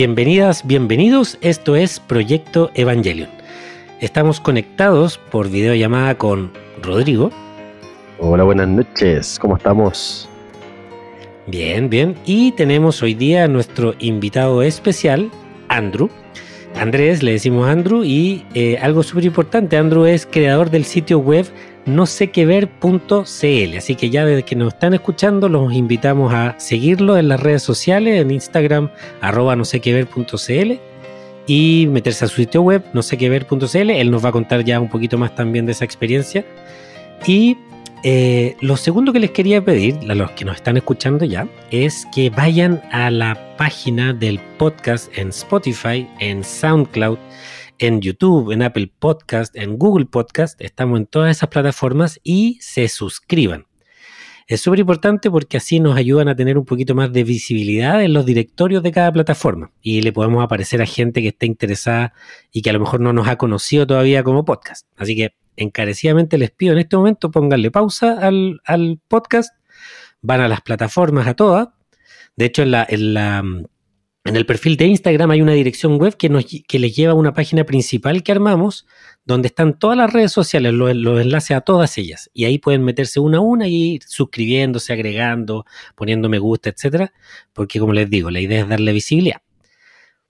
Bienvenidas, bienvenidos. Esto es Proyecto Evangelion. Estamos conectados por videollamada con Rodrigo. Hola, buenas noches. ¿Cómo estamos? Bien, bien. Y tenemos hoy día a nuestro invitado especial, Andrew. Andrés, le decimos Andrew, y eh, algo súper importante, Andrew es creador del sitio web no sé qué ver.cl. Así que ya desde que nos están escuchando, los invitamos a seguirlo en las redes sociales, en Instagram, arroba no sé qué ver.cl y meterse a su sitio web, no sé qué ver.cl. Él nos va a contar ya un poquito más también de esa experiencia. Y eh, lo segundo que les quería pedir, a los que nos están escuchando ya, es que vayan a la página del podcast en Spotify, en SoundCloud en YouTube, en Apple Podcast, en Google Podcast, estamos en todas esas plataformas y se suscriban. Es súper importante porque así nos ayudan a tener un poquito más de visibilidad en los directorios de cada plataforma y le podemos aparecer a gente que esté interesada y que a lo mejor no nos ha conocido todavía como podcast. Así que encarecidamente les pido en este momento pónganle pausa al, podcast, van a las plataformas a todas. De hecho, en la en el perfil de Instagram hay una dirección web que, nos, que les lleva a una página principal que armamos, donde están todas las redes sociales, los, enlaces a todas ellas. Y ahí pueden meterse una a una y ir suscribiéndose, agregando, poniendo me gusta, etcétera. Porque, como les digo, la idea es darle visibilidad.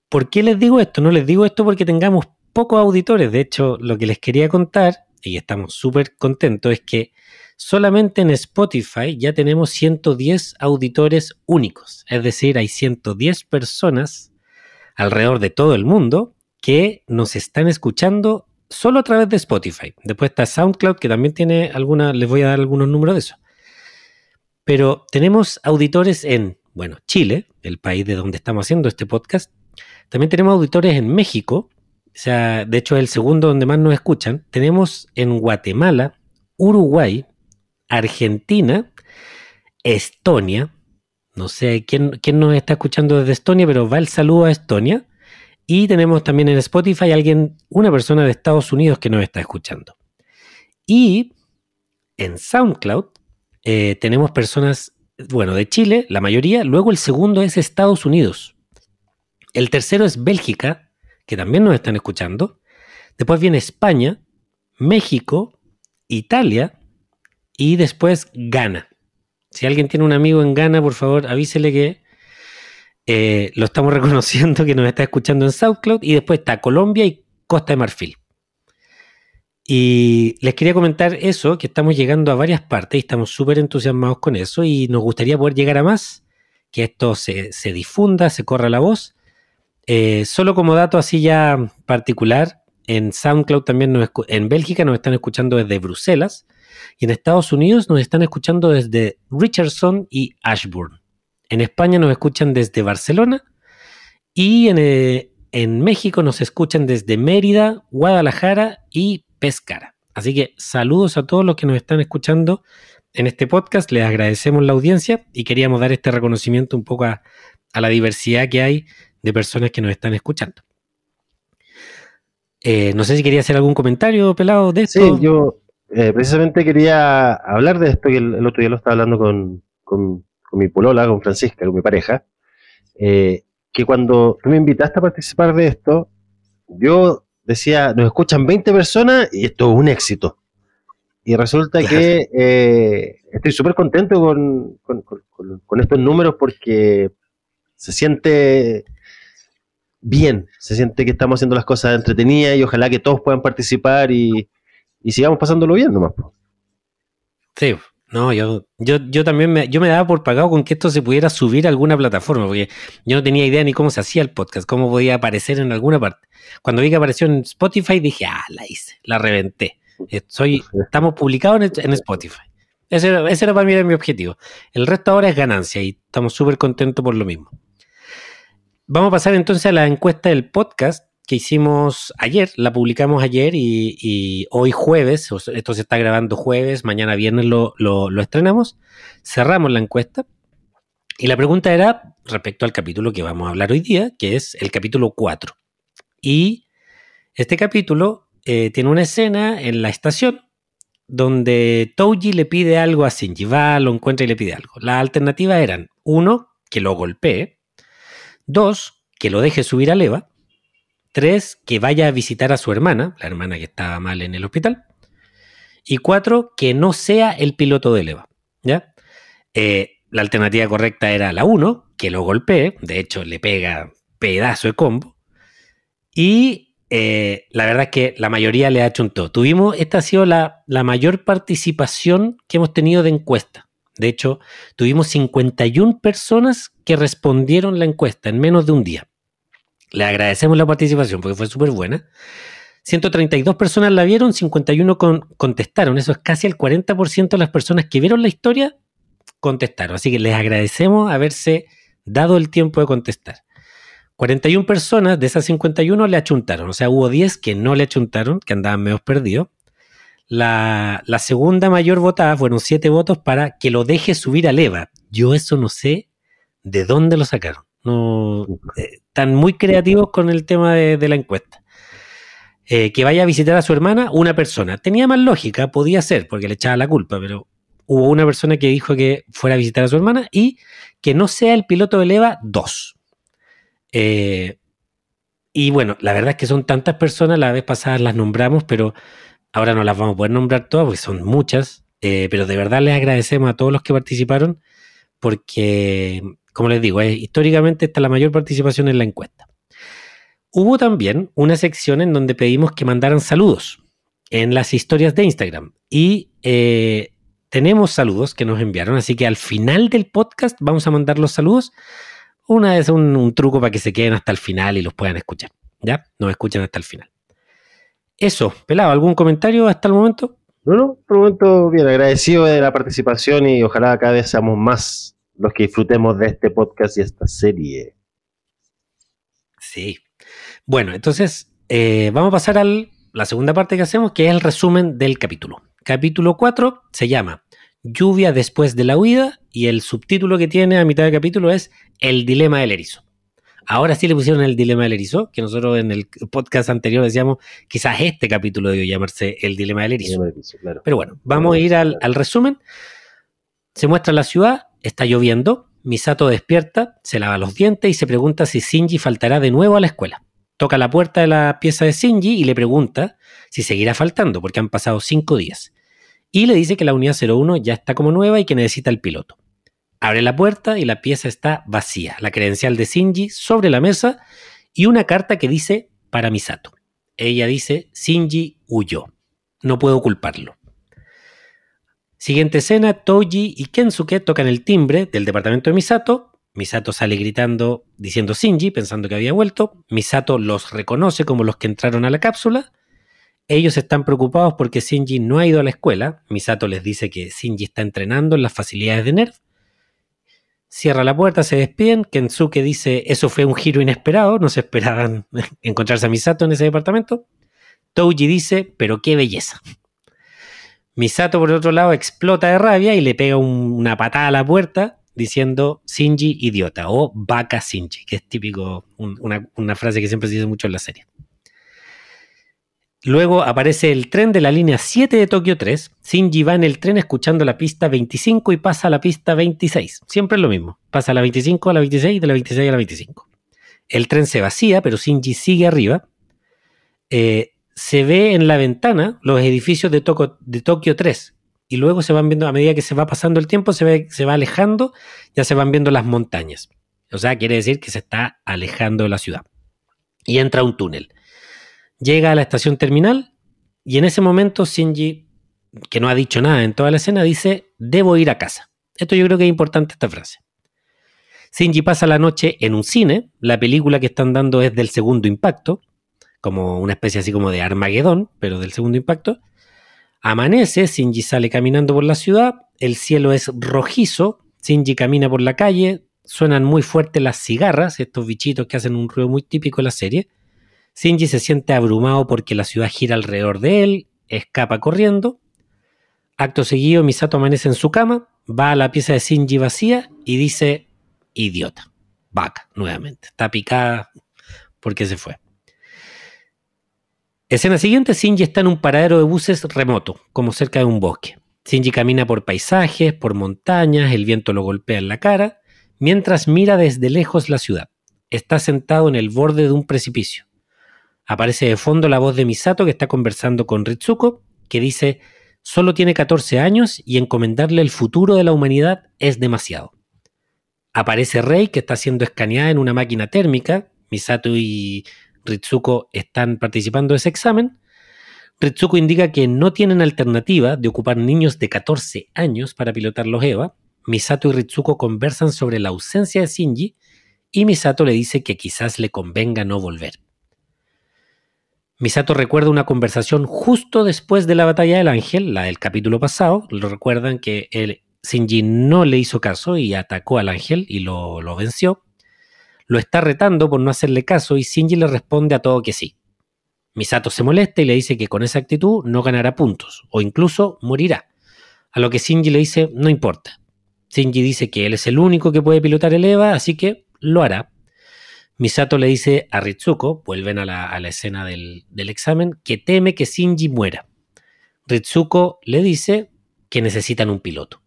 ¿Por qué les digo esto? No les digo esto porque tengamos pocos auditores. De hecho, lo que les quería contar, y estamos súper contentos, es que Solamente en Spotify ya tenemos 110 auditores únicos, es decir, hay 110 personas alrededor de todo el mundo que nos están escuchando solo a través de Spotify. Después está SoundCloud, que también tiene alguna, les voy a dar algunos números de eso. Pero tenemos auditores en, bueno, Chile, el país de donde estamos haciendo este podcast. También tenemos auditores en México, o sea, de hecho es el segundo donde más nos escuchan. Tenemos en Guatemala, Uruguay, Argentina, Estonia. No sé quién, quién nos está escuchando desde Estonia, pero va el saludo a Estonia. Y tenemos también en Spotify alguien, una persona de Estados Unidos que nos está escuchando. Y en SoundCloud eh, tenemos personas, bueno, de Chile, la mayoría. Luego el segundo es Estados Unidos. El tercero es Bélgica, que también nos están escuchando. Después viene España, México, Italia, y después Ghana. Si alguien tiene un amigo en Ghana, por favor, avísele que eh, lo estamos reconociendo, que nos está escuchando en SoundCloud. Y después está Colombia y Costa de Marfil. Y les quería comentar eso, que estamos llegando a varias partes y estamos súper entusiasmados con eso y nos gustaría poder llegar a más, que esto se, difunda, se corra la voz. Eh, solo como dato así ya particular, en SoundCloud también, nos, en Bélgica nos están escuchando desde Bruselas y en Estados Unidos nos están escuchando desde Richardson y Ashburn. En España nos escuchan desde Barcelona y en, eh, en México nos escuchan desde Mérida, Guadalajara y Pescara. Así que saludos a todos los que nos están escuchando en este podcast. Les agradecemos la audiencia y queríamos dar este reconocimiento un poco a, la diversidad que hay de personas que nos están escuchando. Eh, no sé si quería hacer algún comentario, pelado, de esto. Sí, yo, eh, precisamente quería hablar de esto, que el, otro día lo estaba hablando con, con, mi polola, con Francisca, con mi pareja, eh, que cuando tú me invitaste a participar de esto, yo decía, nos escuchan 20 personas y esto es un éxito. Y resulta que eh, estoy súper contento con, con, estos números porque se siente bien, se siente que estamos haciendo las cosas entretenidas y ojalá que todos puedan participar y, y sigamos pasándolo bien nomás. Sí, no, yo, yo, yo también me, yo me daba por pagado con que esto se pudiera subir a alguna plataforma, porque yo no tenía idea ni cómo se hacía el podcast, cómo podía aparecer en alguna parte. Cuando vi que apareció en Spotify, dije, ah, la hice, la reventé. Soy, estamos publicados en, Spotify. Ese era, ese era para mí mi objetivo. El resto ahora es ganancia y estamos súper contentos por lo mismo. Vamos a pasar entonces a la encuesta del podcast que hicimos ayer, la publicamos ayer y, hoy jueves, esto se está grabando jueves, mañana viernes lo, estrenamos, cerramos la encuesta y la pregunta era respecto al capítulo que vamos a hablar hoy día, que es el capítulo 4. Y este capítulo eh, tiene una escena en la estación donde Touji le pide algo a Shinji, va, lo encuentra y le pide algo. Las alternativas eran, uno, que lo golpee, dos, que lo deje subir a leva. Tres, que vaya a visitar a su hermana, la hermana que estaba mal en el hospital. Y cuatro, que no sea el piloto de leva. ¿Ya? Eh, la alternativa correcta era la uno, que lo golpee. De hecho, le pega pedazo de combo. Y eh, la verdad es que la mayoría le todo. Tuvimos, esta ha sido la, la mayor participación que hemos tenido de encuesta. De hecho, tuvimos 51 personas que respondieron la encuesta en menos de un día. Le agradecemos la participación porque fue súper buena. 132 personas la vieron, 51 contestaron. Eso es casi el 40% de las personas que vieron la historia contestaron. Así que les agradecemos haberse dado el tiempo de contestar. 41 personas de esas 51 le achuntaron. O sea, hubo 10 que no le achuntaron, que andaban medio perdidos. La, la, segunda mayor votada fueron 7 votos para que lo deje subir a leva. Yo eso no sé de dónde lo sacaron. No, eh, están muy creativos con el tema de, la encuesta. Eh, que vaya a visitar a su hermana, una persona. Tenía más lógica, podía ser, porque le echaba la culpa, pero hubo una persona que dijo que fuera a visitar a su hermana y que no sea el piloto de leva, dos. Eh, y bueno, la verdad es que son tantas personas, la vez pasada las nombramos, pero ahora no las vamos a poder nombrar todas porque son muchas. pero de verdad les agradecemos a todos los que participaron porque como les digo, históricamente está la mayor participación en la encuesta. Hubo también una sección en donde pedimos que mandaran saludos en las historias de Instagram. Y eh, tenemos saludos que nos enviaron, así que al final del podcast vamos a mandar los saludos. Una es un, truco para que se queden hasta el final y los puedan escuchar. ¿Ya? Nos escuchan hasta el final. Eso, Pelado, ¿algún comentario hasta el momento? No, no, por el momento bien, agradecido de la participación y ojalá cada vez seamos más los que disfrutemos de este podcast y esta serie. Sí. Bueno, entonces eh, vamos a pasar a la segunda parte que hacemos, que es el resumen del capítulo. Capítulo 4 se llama Lluvia después de la huida y el subtítulo que tiene a mitad del capítulo es El dilema del erizo. Ahora sí le pusieron el dilema del erizo, que nosotros en el podcast anterior decíamos, quizás este capítulo debe llamarse El dilema del erizo. Pero bueno, vamos a ir al, al resumen. Se muestra la ciudad, Está lloviendo, Misato despierta, se lava los dientes y se pregunta si Shinji faltará de nuevo a la escuela. Toca la puerta de la pieza de Shinji y le pregunta si seguirá faltando, porque han pasado cinco días. Y le dice que la unidad 01 ya está como nueva y que necesita el piloto. Abre la puerta y la pieza está vacía. La credencial de Shinji sobre la mesa y una carta que dice para Misato. Ella dice, Shinji huyó. No puedo culparlo. Siguiente escena, Toji y Kensuke tocan el timbre del departamento de Misato. Misato sale gritando, diciendo Shinji, pensando que había vuelto. Misato los reconoce como los que entraron a la cápsula. Ellos están preocupados porque Shinji no ha ido a la escuela. Misato les dice que Shinji está entrenando en las facilidades de NERF. Cierra la puerta, se despiden. Kensuke dice, eso fue un giro inesperado, no se esperaban encontrarse a Misato en ese departamento. Toji dice, pero qué belleza. Misato, por otro lado, explota de rabia y le pega una patada a la puerta diciendo Shinji idiota o vaca Shinji, que es típico, una, frase que siempre se dice mucho en la serie. Luego aparece el tren de la línea 7 de Tokio 3. Shinji va en el tren escuchando la pista 25 y pasa a la pista 26. Siempre es lo mismo. Pasa a la 25 a la 26 y de la 26 a la 25. El tren se vacía, pero Shinji sigue arriba. Eh, se ve en la ventana los edificios de, Tokio 3 y luego se van viendo, a medida que se va pasando el tiempo, se, ve, se va alejando, ya se van viendo las montañas. O sea, quiere decir que se está alejando de la ciudad. Y entra un túnel. Llega a la estación terminal y en ese momento Shinji, que no ha dicho nada en toda la escena, dice, debo ir a casa. Esto yo creo que es importante esta frase. Shinji pasa la noche en un cine, la película que están dando es del segundo impacto, como una especie así como de Armagedón, pero del segundo impacto. Amanece, Shinji sale caminando por la ciudad, el cielo es rojizo, Shinji camina por la calle, suenan muy fuertes las cigarras, estos bichitos que hacen un ruido muy típico en la serie. Shinji se siente abrumado porque la ciudad gira alrededor de él, escapa corriendo. Acto seguido, Misato amanece en su cama, va a la pieza de Shinji vacía y dice, idiota, vaca, nuevamente. Está picada porque se fue. Escena siguiente, Shinji está en un paradero de buses remoto, como cerca de un bosque. Shinji camina por paisajes, por montañas, el viento lo golpea en la cara, mientras mira desde lejos la ciudad. está sentado en el borde de un precipicio. Aparece de fondo la voz de Misato que está conversando con Ritsuko, que dice, solo tiene 14 años y encomendarle el futuro de la humanidad es demasiado. Aparece Rei que está siendo escaneada en una máquina térmica. Misato y Ritsuko están participando de ese examen. Ritsuko indica que no tienen alternativa de ocupar niños de 14 años para pilotar los EVA. Misato y Ritsuko conversan sobre la ausencia de Shinji y Misato le dice que quizás le convenga no volver. Misato recuerda una conversación justo después de la batalla del ángel, la del capítulo pasado. Lo recuerdan que el Shinji no le hizo caso y atacó al ángel y lo, lo venció. Lo está retando por no hacerle caso y Shinji le responde a todo que sí. Misato se molesta y le dice que con esa actitud no ganará puntos o incluso morirá. A lo que Shinji le dice, no importa. Shinji dice que él es el único que puede pilotar el EVA, así que lo hará. Misato le dice a Ritsuko, vuelven a la, escena del, examen, que teme que Shinji muera. Ritsuko le dice que necesitan un piloto.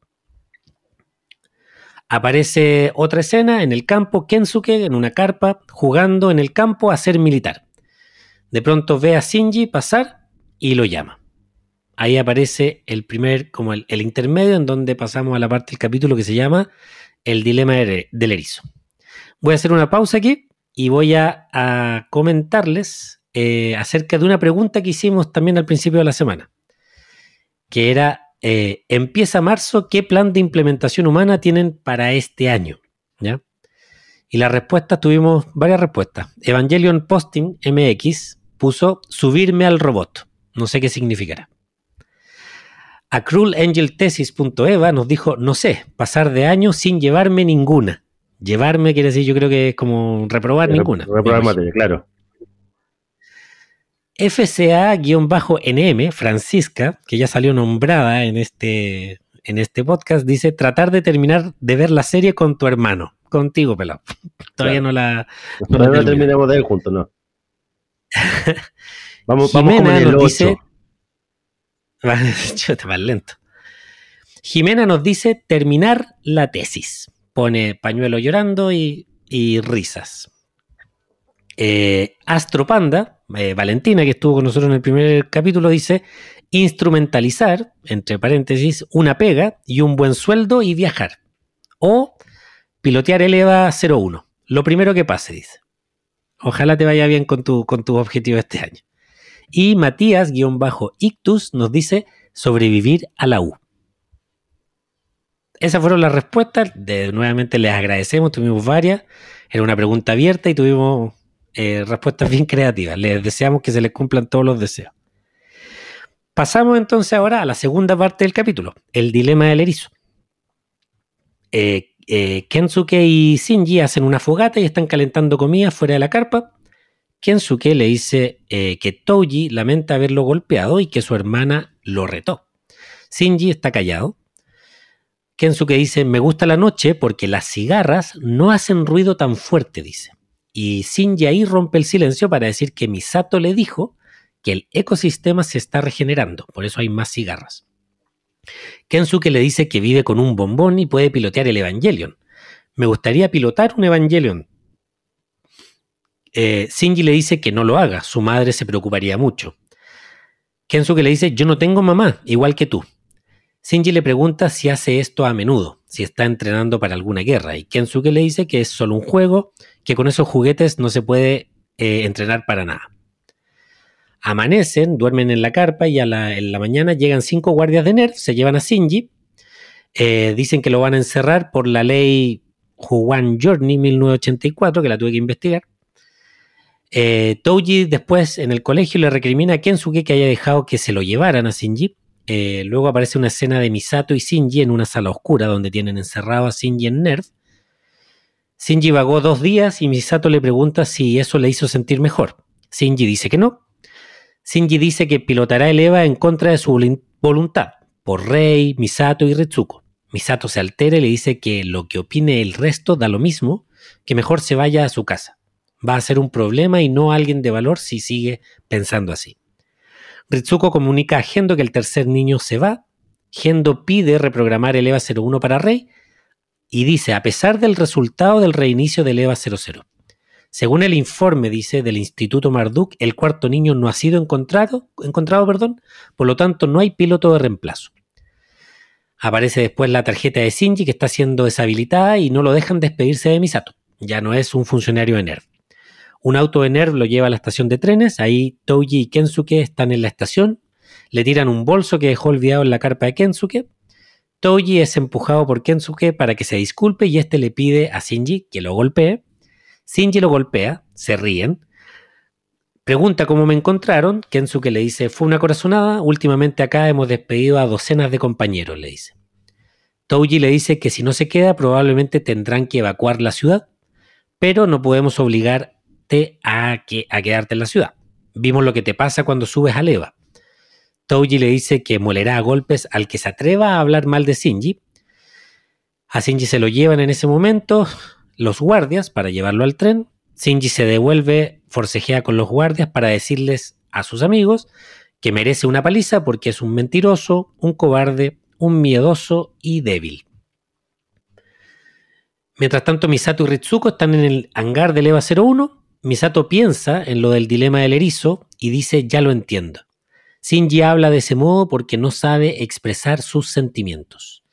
Aparece otra escena en el campo, Kensuke en una carpa, jugando en el campo a ser militar. De pronto ve a Shinji pasar y lo llama. Ahí aparece el primer, como el, intermedio en donde pasamos a la parte del capítulo que se llama El dilema del erizo. Voy a hacer una pausa aquí y voy a, comentarles eh, acerca de una pregunta que hicimos también al principio de la semana, que era, eh, empieza marzo, ¿qué plan de implementación humana tienen para este año? ¿Ya? Y la respuesta, tuvimos varias respuestas. Evangelion Posting MX puso subirme al robot. No sé qué significará. A cruelangelthesis.eva nos dijo, no sé, pasar de año sin llevarme ninguna. Llevarme quiere decir, yo creo que es como reprobar ninguna. Reprobar materia, claro. FCA-NM, Francisca, que ya salió nombrada en este, en este podcast, dice tratar de terminar de ver la serie con tu hermano. Contigo, pelado. Todavía no la. Todavía no, terminamos de ver juntos, ¿no? vamos, vamos con el nos dice. más lento. Jimena nos dice terminar la tesis pone pañuelo llorando y, risas. Eh, Astro Panda, eh, Valentina, que estuvo con nosotros en el primer capítulo, dice instrumentalizar, entre paréntesis, una pega y un buen sueldo y viajar. O pilotear el EVA 01. Lo primero que pase, dice. Ojalá te vaya bien con tu, con tu objetivo este año. Y Matías-Ictus nos dice sobrevivir a la U esas fueron las respuestas. nuevamente les agradecemos, tuvimos varias. Era una pregunta abierta y tuvimos eh, respuestas bien creativas. Les deseamos que se les cumplan todos los deseos. Pasamos entonces ahora a la segunda parte del capítulo, el dilema del erizo. Eh, eh, Kensuke y Shinji hacen una fogata y están calentando comida fuera de la carpa. Kensuke le dice que Touji lamenta haberlo golpeado y que su hermana lo retó. Shinji está callado Kensuke dice, me gusta la noche porque las cigarras no hacen ruido tan fuerte, dice. Y Shinji ahí rompe el silencio para decir que Misato le dijo que el ecosistema se está regenerando, por eso hay más cigarras. Kensuke le dice que vive con un bombón y puede pilotear el Evangelion. Me gustaría pilotar un Evangelion. Eh, le dice que no lo haga, su madre se preocuparía mucho. Kensuke le dice, yo no tengo mamá, igual que tú. Shinji le pregunta si hace esto a menudo, si está entrenando para alguna guerra, y Kensuke le dice que es solo un juego, que con esos juguetes no se puede eh, entrenar para nada. Amanecen, duermen en la carpa y a la, en la mañana llegan cinco guardias de NERF, se llevan a Shinji, eh, dicen que lo van a encerrar por la ley Juan Journey 1984, que la tuve que investigar. Eh, Touji después en el colegio le recrimina a Kensuke que haya dejado que se lo llevaran a Shinji eh, luego aparece una escena de Misato y Shinji en una sala oscura donde tienen encerrado a Shinji en Nerf. Shinji vagó dos días y Misato le pregunta si eso le hizo sentir mejor. Shinji dice que no. Shinji dice que pilotará el EVA en contra de su voluntad, por Rei, Misato y Ritsuko. Misato se altera y le dice que lo que opine el resto da lo mismo, que mejor se vaya a su casa. Va a ser un problema y no alguien de valor si sigue pensando así. Ritsuko comunica a Gendo que el tercer niño se va. Gendo pide reprogramar el EVA 01 para Rey y dice, a pesar del resultado del reinicio del EVA 00. Según el informe, dice, del Instituto Marduk, el cuarto niño no ha sido encontrado, encontrado perdón, por lo tanto no hay piloto de reemplazo. Aparece después la tarjeta de Shinji que está siendo deshabilitada y no lo dejan despedirse de Misato. Ya no es un funcionario de NERV. Un auto de NERV lo lleva a la estación de trenes, ahí Touji y Kensuke están en la estación, le tiran un bolso que dejó olvidado en la carpa de Kensuke. Touji es empujado por Kensuke para que se disculpe y este le pide a Shinji que lo golpee. Shinji lo golpea, se ríen. Pregunta cómo me encontraron. Kensuke le dice, fue una corazonada. Últimamente acá hemos despedido a docenas de compañeros, le dice. Touji le dice que si no se queda, probablemente tendrán que evacuar la ciudad, pero no podemos a, que, a quedarte en la ciudad. Vimos lo que te pasa cuando subes a Leva. Touji le dice que molerá a golpes al que se atreva a hablar mal de Shinji. A Shinji se lo llevan en ese momento los guardias para llevarlo al tren. Shinji se devuelve, forcejea con los guardias para decirles a sus amigos que merece una paliza porque es un mentiroso, un cobarde, un miedoso y débil. Mientras tanto, Misato y Ritsuko están en el hangar del EVA 01. Misato piensa en lo del dilema del erizo y dice, ya lo entiendo. Shinji habla de ese modo porque no sabe expresar sus sentimientos.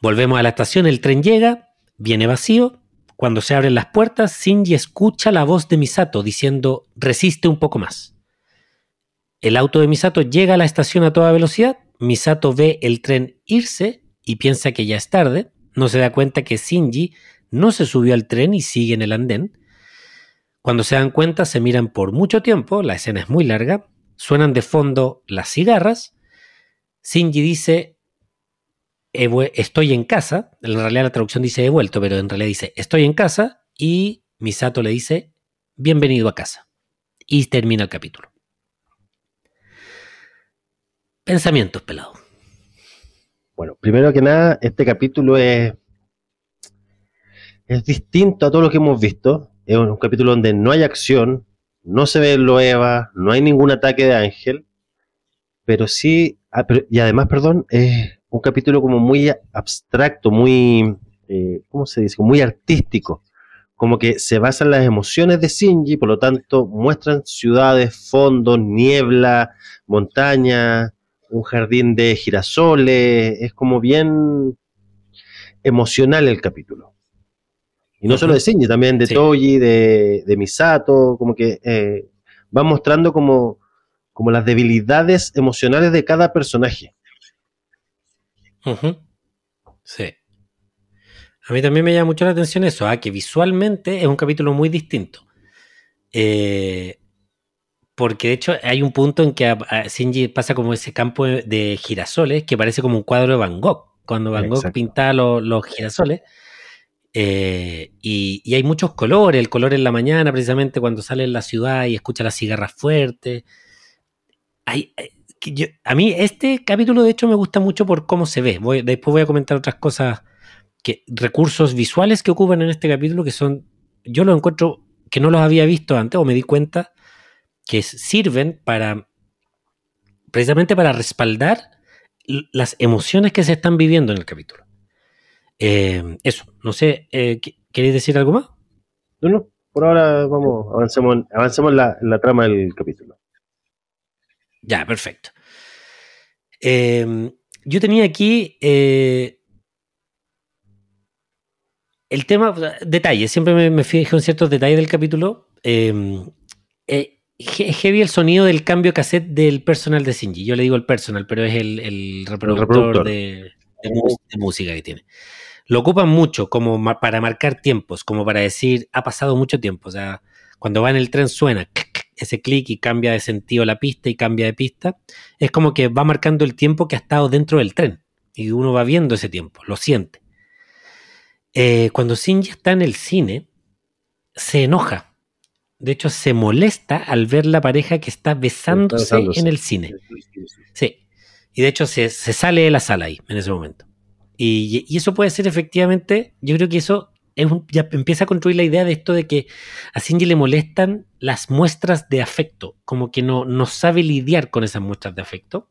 Volvemos a la estación, el tren llega, Viene vacío. Cuando se abren las puertas, Shinji escucha la voz de Misato diciendo resiste un poco más. El auto de Misato llega a la estación a toda velocidad. Misato ve el tren irse y piensa que ya es tarde. No se da cuenta que Shinji no se subió al tren y sigue en el andén. Cuando se dan cuenta, se miran por mucho tiempo, la escena es muy larga, suenan de fondo las cigarras. Shinji dice, estoy en casa, en realidad la traducción dice he vuelto, pero en realidad dice estoy en casa y Misato le dice bienvenido a casa. Y termina el capítulo. Pensamientos, pelado. Bueno, primero que nada, este capítulo es, es distinto a todo lo que hemos visto. Es un capítulo donde no hay acción, no se ve lo Eva, no hay ningún ataque de ángel, pero sí, ah, y además, perdón, es un capítulo como muy abstracto, muy, eh, ¿cómo se dice? Muy artístico. Como que se basa en las emociones de Shinji, por lo tanto muestran ciudades, fondos, niebla, montaña, un jardín de girasoles, es como bien emocional el capítulo. Y no solo de Shinji, también de Toji, de, Misato, como que eh, va mostrando como, como las debilidades emocionales de cada personaje. Sí. A mí también me llama mucho la atención eso, ¿ah? que visualmente es un capítulo muy distinto. Eh, porque de hecho hay un punto en que a, Shinji pasa como ese campo de girasoles que parece como un cuadro de Van Gogh. Cuando Van Gogh pintaba los girasoles. Eh, y, hay muchos colores, el color en la mañana, precisamente cuando sale en la ciudad y escucha las cigarras fuertes. Hay, eh, a mí este capítulo de hecho me gusta mucho por cómo se ve. después voy a comentar otras cosas, que recursos visuales que ocupan en este capítulo que son, yo los encuentro que no los había visto antes o me di cuenta que sirven para, precisamente para respaldar las emociones que se están viviendo en el capítulo. Eh, eso, no sé, eh, ¿queréis decir algo más? No, no, por ahora vamos, avancemos, avancemos la, la trama del capítulo. Ya, perfecto. Em, yo tenía aquí eh, el tema, detalles, siempre me, fijo en ciertos detalles del capítulo. Eh, eh, heavy el sonido del cambio cassette del personal de Shinji. Yo le digo el personal, pero es el, reproductor, De, música que tiene. Lo ocupan mucho como para marcar tiempos, como para decir, ha pasado mucho tiempo. O sea, cuando va en el tren suena ese clic y cambia de sentido la pista y cambia de pista, es como que va marcando el tiempo que ha estado dentro del tren. Y uno va viendo ese tiempo, lo siente. Eh, cuando Shinji está en el cine, se enoja. De hecho, se molesta al ver la pareja que está besándose, en el cine. Sí. Y de hecho, se, sale de la sala ahí, en ese momento. Y, y, eso puede ser efectivamente, yo creo que eso ya empieza a construir la idea de esto de que a Shinji le molestan las muestras de afecto, como que no, no sabe lidiar con esas muestras de afecto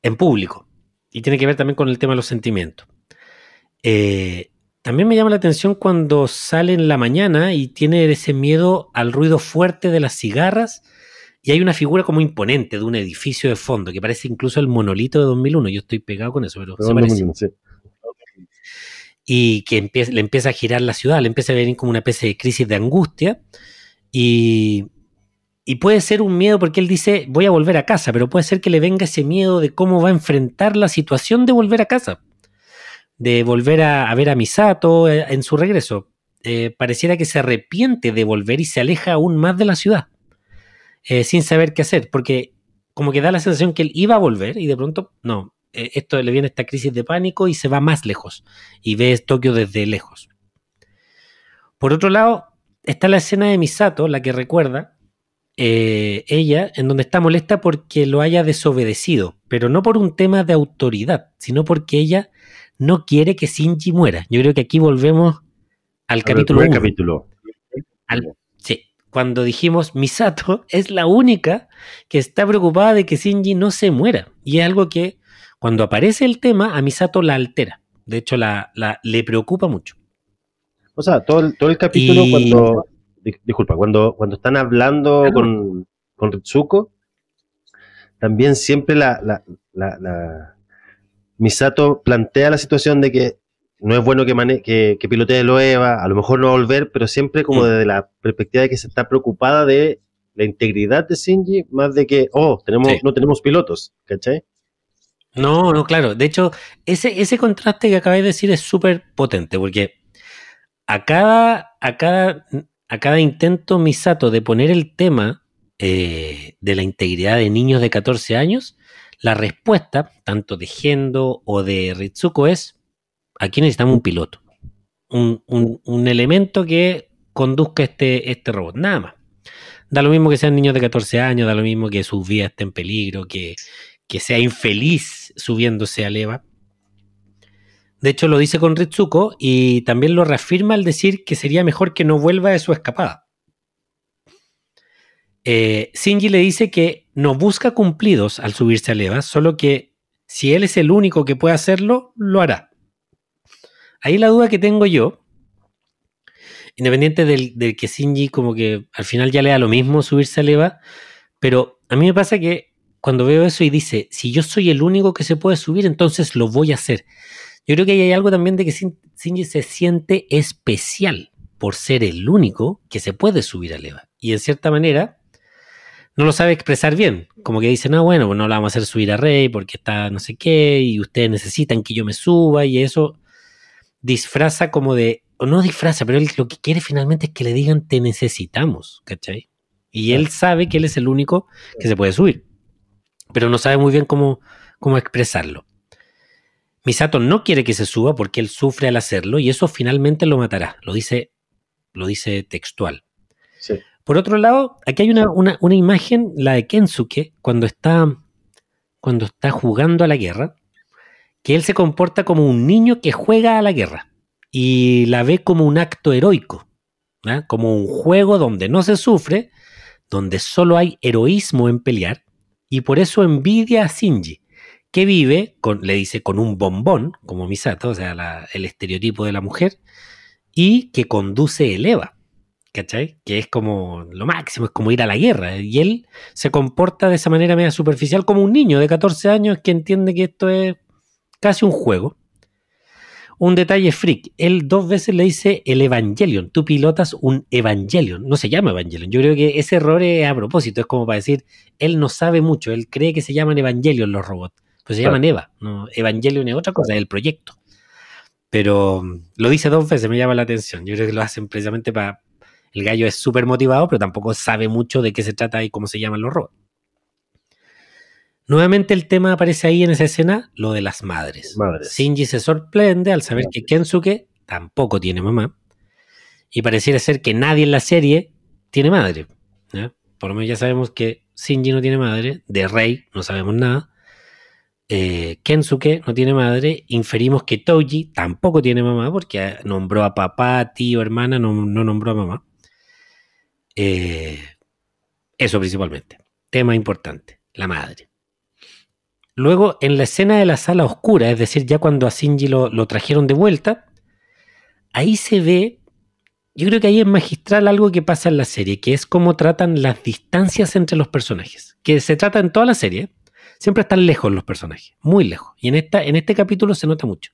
en público. Y tiene que ver también con el tema de los sentimientos. Eh, también me llama la atención cuando sale en la mañana y tiene ese miedo al ruido fuerte de las cigarras y hay una figura como imponente de un edificio de fondo que parece incluso el monolito de 2001. Yo estoy pegado con eso, pero se parece. Y que le empieza a girar la ciudad, le empieza a venir como una especie de crisis de angustia y, y puede ser un miedo porque él dice voy a volver a casa, pero puede ser que le venga ese miedo de cómo va a enfrentar la situación de volver a casa de volver a, ver a Misato eh, en su regreso. Eh, pareciera que se arrepiente de volver y se aleja aún más de la ciudad, eh, sin saber qué hacer, porque como que da la sensación que él iba a volver y de pronto, no, esto le viene esta crisis de pánico y se va más lejos y ve Tokio desde lejos. Por otro lado, está la escena de Misato, la que recuerda, ella, en donde está molesta porque lo haya desobedecido, pero no por un tema de autoridad, sino porque ella no quiere que Shinji muera. Yo creo que aquí volvemos al capítulo 1. capítulo. sí, cuando dijimos Misato es la única que está preocupada de que Shinji no se muera. Y es algo que cuando aparece el tema a Misato la altera. De hecho, la, le preocupa mucho. O sea, todo el, todo el capítulo cuando... Disculpa, cuando, cuando están hablando con, con Ritsuko, también siempre la, la, Misato plantea la situación de que no es bueno que, que, que, pilotee el OEVA, a lo mejor no va a volver, pero siempre como mm. desde la perspectiva de que se está preocupada de la integridad de Shinji, más de que, oh, tenemos, no tenemos pilotos, ¿cachai? No, no, claro. De hecho, ese, ese contraste que acabáis de decir es súper potente, porque a cada, a, cada, a cada intento Misato de poner el tema eh, de la integridad de niños de 14 años, la respuesta, tanto de Gendo o de Ritsuko, es, aquí necesitamos un piloto, un, elemento que conduzca este, este robot, nada más. Da lo mismo que sean niños de 14 años, da lo mismo que su vida esté en peligro, que, que sea infeliz subiéndose a leva. De hecho, lo dice con Ritsuko y también lo reafirma al decir que sería mejor que no vuelva de su escapada. Eh, le dice que no busca cumplidos al subirse a Leva, solo que si él es el único que puede hacerlo, lo hará. Ahí la duda que tengo yo, independiente del, que Shinji como que al final ya le da lo mismo subirse a Leva, pero a mí me pasa que cuando veo eso y dice, si yo soy el único que se puede subir, entonces lo voy a hacer. Yo creo que hay algo también de que Shinji se siente especial por ser el único que se puede subir a Leva. Y en cierta manera, no lo sabe expresar bien. Como que dice, no, bueno, pues no la vamos a hacer subir a Rey porque está no sé qué y ustedes necesitan que yo me suba y eso disfraza como de, o no disfraza, pero él lo que quiere finalmente es que le digan te necesitamos, ¿cachai? Y él sabe que él es el único que se puede subir, pero no sabe muy bien cómo, cómo expresarlo. Misato no quiere que se suba porque él sufre al hacerlo y eso finalmente lo matará, lo dice, lo dice textual. Sí. Por otro lado, aquí hay una, imagen, la de Kensuke, cuando está, cuando está jugando a la guerra, que él se comporta como un niño que juega a la guerra y la ve como un acto heroico, como un juego donde no se sufre, donde solo hay heroísmo en pelear, y por eso envidia a Shinji, que vive, le dice, con un bombón, como Misato, o sea, el estereotipo de la mujer, y que conduce el EVA. ¿cachai? Que es como lo máximo, es como ir a la guerra. Y él se comporta de esa manera media superficial como un niño de 14 años que entiende que esto es casi un juego. Un detalle freak, él dos veces le dice el Evangelion, tú pilotas un Evangelion, no se llama Evangelion, yo creo que ese error es a propósito, es como para decir, él no sabe mucho, él cree que se llaman Evangelion los robots, pues se llaman Eva, no, Evangelion es otra cosa, es el proyecto. Pero mm, lo dice dos veces, me llama la atención, yo creo que lo hacen precisamente para el gallo es súper motivado, pero tampoco sabe mucho de qué se trata y cómo se llaman los robots. Nuevamente el tema aparece ahí en esa escena, lo de las madres. Shinji se sorprende al saber que Kensuke tampoco tiene mamá. Y pareciera ser que nadie en la serie tiene madre. Por lo menos ya sabemos que Shinji no tiene madre, de Rey no sabemos nada. Eh, Kensuke no tiene madre, inferimos que Toji tampoco tiene mamá porque nombró a papá, tío, hermana, no nombró a mamá. Eh, eso principalmente. Tema importante, la madre. Luego, en la escena de la sala oscura, es decir, ya cuando a Shinji lo, trajeron de vuelta, ahí se ve, yo creo que ahí es magistral algo que pasa en la serie, que es cómo tratan las distancias entre los personajes, que se trata en toda la serie, siempre están lejos los personajes, muy lejos, y en, esta, en este capítulo se nota mucho.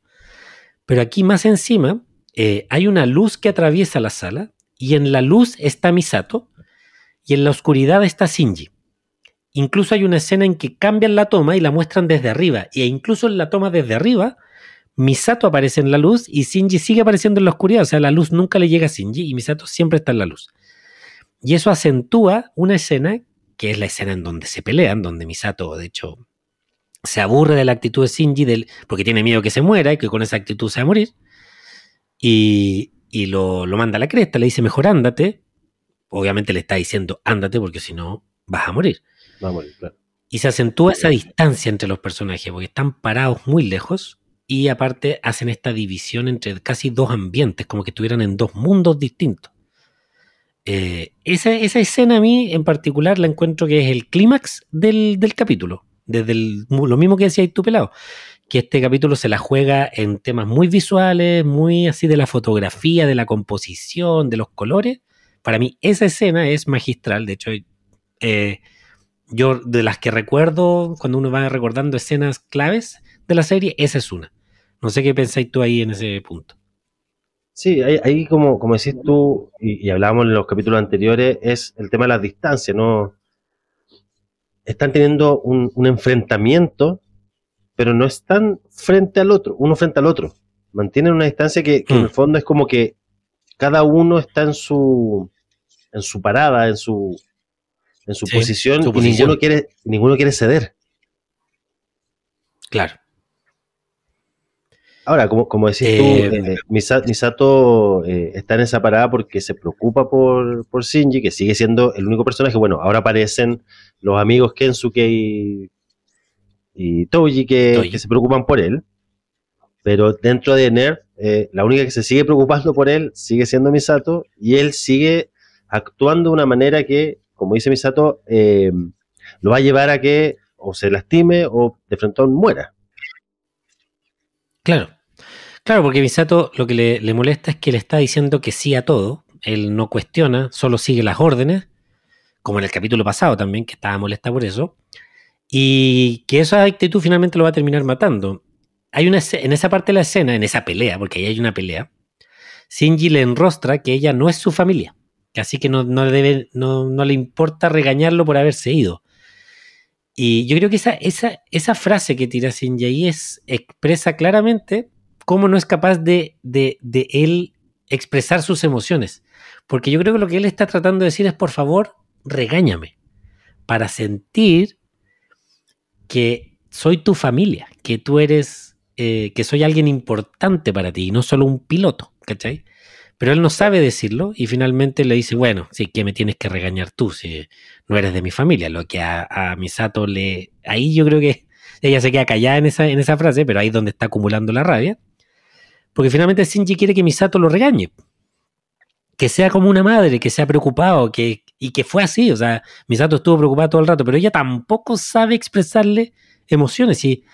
Pero aquí más encima eh, hay una luz que atraviesa la sala, y en la luz está Misato, y en la oscuridad está Shinji. Incluso hay una escena en que cambian la toma y la muestran desde arriba. E incluso en la toma desde arriba, Misato aparece en la luz y Shinji sigue apareciendo en la oscuridad. O sea, la luz nunca le llega a Shinji y Misato siempre está en la luz. Y eso acentúa una escena que es la escena en donde se pelean, donde Misato, de hecho, se aburre de la actitud de Shinji del, porque tiene miedo que se muera y que con esa actitud se va a morir. Y, lo, lo, manda a la cresta, le dice, mejor ándate. Obviamente le está diciendo, ándate porque si no vas a morir. Y se acentúa esa distancia entre los personajes, porque están parados muy lejos y aparte hacen esta división entre casi dos ambientes, como que estuvieran en dos mundos distintos. Eh, esa, escena a mí en particular la encuentro que es el clímax del, capítulo, desde lo mismo que decía tú pelado, que este capítulo se la juega en temas muy visuales, muy así de la fotografía, de la composición, de los colores. Para mí esa escena es magistral, de hecho eh, yo de las que recuerdo, cuando uno va recordando escenas claves de la serie, esa es una. No sé qué pensáis tú ahí en ese punto. Sí, ahí, como, como decís tú, y, hablábamos en los capítulos anteriores, es el tema de las distancias, ¿no? Están teniendo un, enfrentamiento, pero no están frente al otro, uno frente al otro. Mantienen una distancia que, en el mm. fondo es como que cada uno está en su, en su parada, en su, en su, posición, y Ninguno, quiere, ninguno quiere ceder. Claro. Ahora, como, como decís tú, eh, eh, Misato eh, está en esa parada porque se preocupa por, por, Shinji, que sigue siendo el único personaje. Bueno, ahora aparecen los amigos Kensuke y, y Toji que, que se preocupan por él. Pero dentro de Ner, la única que se sigue preocupando por él sigue siendo Misato y él sigue actuando de una manera que como dice Misato, eh, lo va a llevar a que o se lastime o de frente muera. Claro, claro, porque Misato lo que le, molesta es que le está diciendo que sí a todo, él no cuestiona, solo sigue las órdenes, como en el capítulo pasado también, que estaba molesta por eso, y que esa actitud finalmente lo va a terminar matando. Hay una en esa parte de la escena, en esa pelea, porque ahí hay una pelea, Shinji le enrostra que ella no es su familia así que no, debe, no, le importa regañarlo por haberse ido. Y yo creo que esa, esa, esa frase que tira Shinji es, expresa claramente cómo no es capaz de, de, él expresar sus emociones. Porque yo creo que lo que él está tratando de decir es, por favor, regáñame. Para sentir que soy tu familia, que tú eres, eh, que soy alguien importante para ti y no solo un piloto, ¿cachai? Pero él no sabe decirlo y finalmente le dice, bueno, sí que me tienes que regañar tú si no eres de mi familia. Lo que a, Misato le... Ahí yo creo que ella se queda callada en esa, en esa frase, pero ahí es donde está acumulando la rabia. Porque finalmente Shinji quiere que Misato lo regañe. Que sea como una madre, que sea preocupado, que, y que fue así. O sea, Misato estuvo preocupado todo el rato, pero ella tampoco sabe expresarle emociones. Y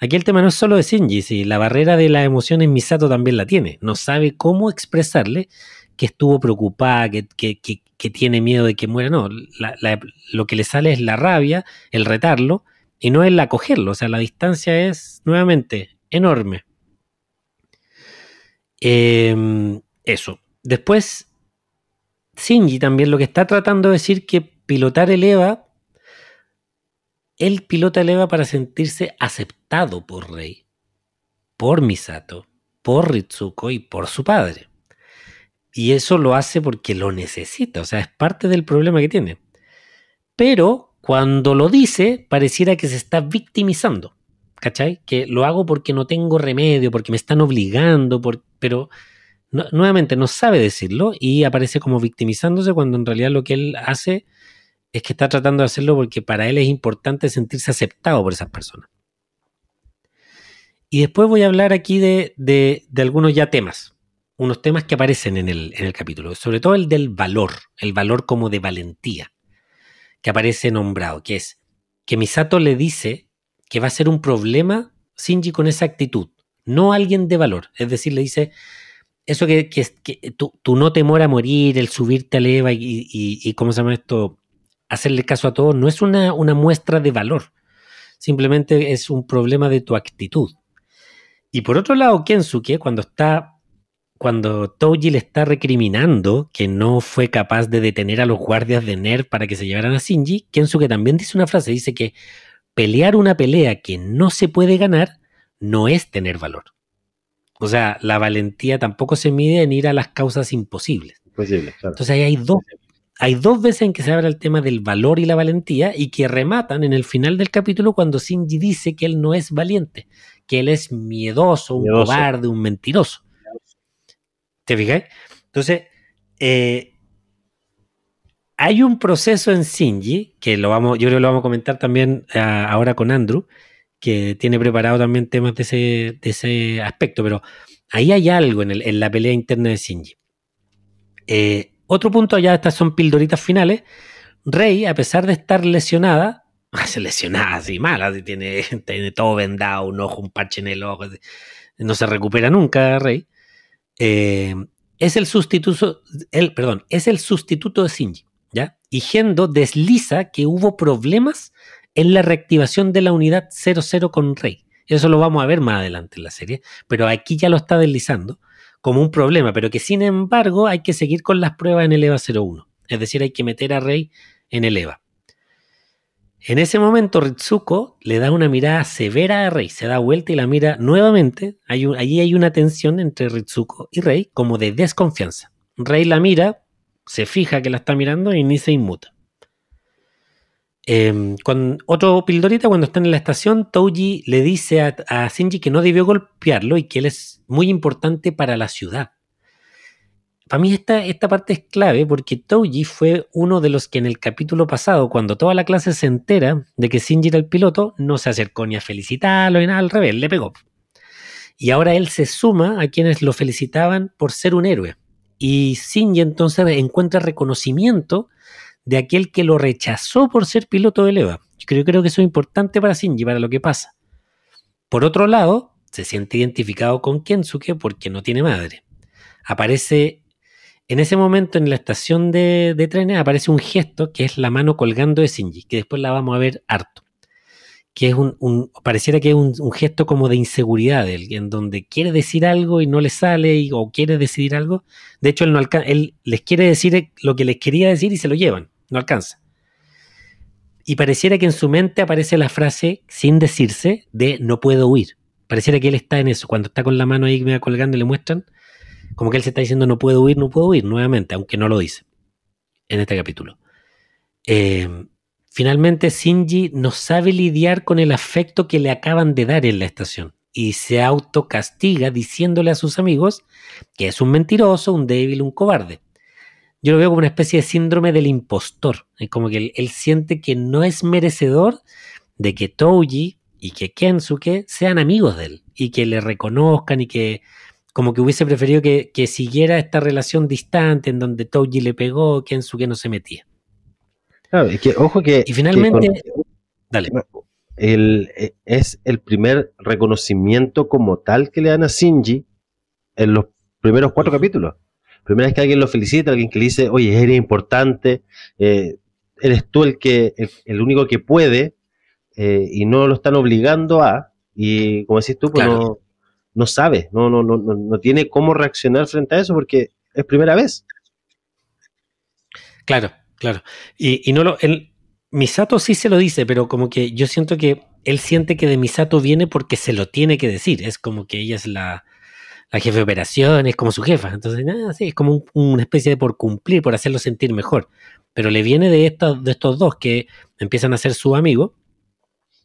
Aquí el tema no es solo de Shinji, si la barrera de las emociones Misato también la tiene. No sabe cómo expresarle que estuvo preocupada, que, tiene miedo de que muera. No, lo que le sale es la rabia, el retarlo, y no el acogerlo. O sea, la distancia es nuevamente enorme. Em, eso. Después, Shinji también lo que está tratando de decir que pilotar el EVA él pilota el EVA para sentirse aceptado por Rey, por Misato, por Ritsuko y por su padre. Y eso lo hace porque lo necesita, o sea, es parte del problema que tiene. Pero cuando lo dice, pareciera que se está victimizando. ¿Cachai? Que lo hago porque no tengo remedio, porque me están obligando, pero nuevamente no sabe decirlo y aparece como victimizándose cuando en realidad lo que él hace es que está tratando de hacerlo porque para él es importante sentirse aceptado por esas personas. Y después voy a hablar aquí de, algunos ya temas, unos temas que aparecen en el, en el, capítulo, sobre todo el del valor, el valor como de valentía, que aparece nombrado, que es que Misato le dice que va a ser un problema Shinji con esa actitud, no alguien de valor. Es decir, le dice, eso que, que, que tu, tu, no temor a morir, el subirte a leva y, y, y, ¿cómo se llama esto? Hacerle caso a todos, no es una, una muestra de valor. Simplemente es un problema de tu actitud. Y por otro lado, Kensuke, cuando está cuando Touji le está recriminando que no fue capaz de detener a los guardias de Ner para que se llevaran a Shinji, Kensuke también dice una frase, dice que pelear una pelea que no se puede ganar no es tener valor. O sea, la valentía tampoco se mide en ir a las causas imposibles. Posible, claro. Entonces ahí hay dos, hay dos veces en que se habla el tema del valor y la valentía y que rematan en el final del capítulo cuando Shinji dice que él no es valiente, que él es miedoso, un miedoso. cobarde, un mentiroso. ¿Te fijáis? Entonces, eh, hay un proceso en Shinji, que lo vamos, yo creo que lo vamos a comentar también uh, ahora con Andrew, que tiene preparado también temas de ese, de ese aspecto, pero ahí hay algo en, el, en la pelea interna de Shinji. Eh, otro punto, ya estas son pildoritas finales. Rey, a pesar de estar lesionada, se lesionada así mala, así tiene, tiene todo vendado, un ojo, un parche en el ojo, no se recupera nunca, Rey. Eh, es el sustituto, el, perdón, es el sustituto de Shinji, ¿ya? Y Gendo desliza que hubo problemas en la reactivación de la unidad 00 con Rey. Eso lo vamos a ver más adelante en la serie, pero aquí ya lo está deslizando como un problema, pero que sin embargo hay que seguir con las pruebas en el EVA 01. Es decir, hay que meter a Rey en el EVA. En ese momento Ritsuko le da una mirada severa a Rey, se da vuelta y la mira nuevamente. Allí hay una tensión entre Ritsuko y Rey como de desconfianza. Rey la mira, se fija que la está mirando y ni se inmuta. Eh, con otro pildorita, cuando están en la estación, Touji le dice a, a, Shinji que no debió golpearlo y que él es muy importante para la ciudad. Para mí esta, esta parte es clave porque Touji fue uno de los que en el capítulo pasado, cuando toda la clase se entera de que Shinji era el piloto, no se acercó ni a felicitarlo ni nada, al revés, le pegó. Y ahora él se suma a quienes lo felicitaban por ser un héroe. Y Shinji entonces encuentra reconocimiento de aquel que lo rechazó por ser piloto de EVA. Yo creo, que eso es importante para Shinji, para lo que pasa. Por otro lado, se siente identificado con Kensuke porque no tiene madre. Aparece, en ese momento en la estación de, de, trenes, aparece un gesto que es la mano colgando de Shinji, que después la vamos a ver harto. Que es un, un pareciera que es un, gesto como de inseguridad, en donde quiere decir algo y no le sale, y, o quiere decidir algo. De hecho, él, no él les quiere decir lo que les quería decir y se lo llevan no alcanza. Y pareciera que en su mente aparece la frase, sin decirse, de no puedo huir. Pareciera que él está en eso. Cuando está con la mano ahí me colgando y le muestran, como que él se está diciendo no puedo huir, no puedo huir, nuevamente, aunque no lo dice en este capítulo. Eh, finalmente, Shinji no sabe lidiar con el afecto que le acaban de dar en la estación y se autocastiga diciéndole a sus amigos que es un mentiroso, un débil, un cobarde yo lo veo como una especie de síndrome del impostor. Es como que él, él, siente que no es merecedor de que Touji y que Kensuke sean amigos de él y que le reconozcan y que como que hubiese preferido que, que siguiera esta relación distante en donde Touji le pegó, Kensuke no se metía. Claro, es que ojo que... Y finalmente... Que con, dale. El, es el primer reconocimiento como tal que le dan a Shinji en los primeros cuatro capítulos primera vez que alguien lo felicita, alguien que le dice, oye, eres importante, eh, eres tú el que, el, el único que puede, eh, y no lo están obligando a, y como decís tú, pues claro. no, no sabe, no, no, no, no tiene cómo reaccionar frente a eso porque es primera vez. Claro, claro. Y, y no lo, el, Misato sí se lo dice, pero como que yo siento que él siente que de Misato viene porque se lo tiene que decir. Es como que ella es la, la jefe de operaciones, como su jefa. Entonces, nada, es como un, una especie de por cumplir, por hacerlo sentir mejor. Pero le viene de estos dos que empiezan a ser su amigo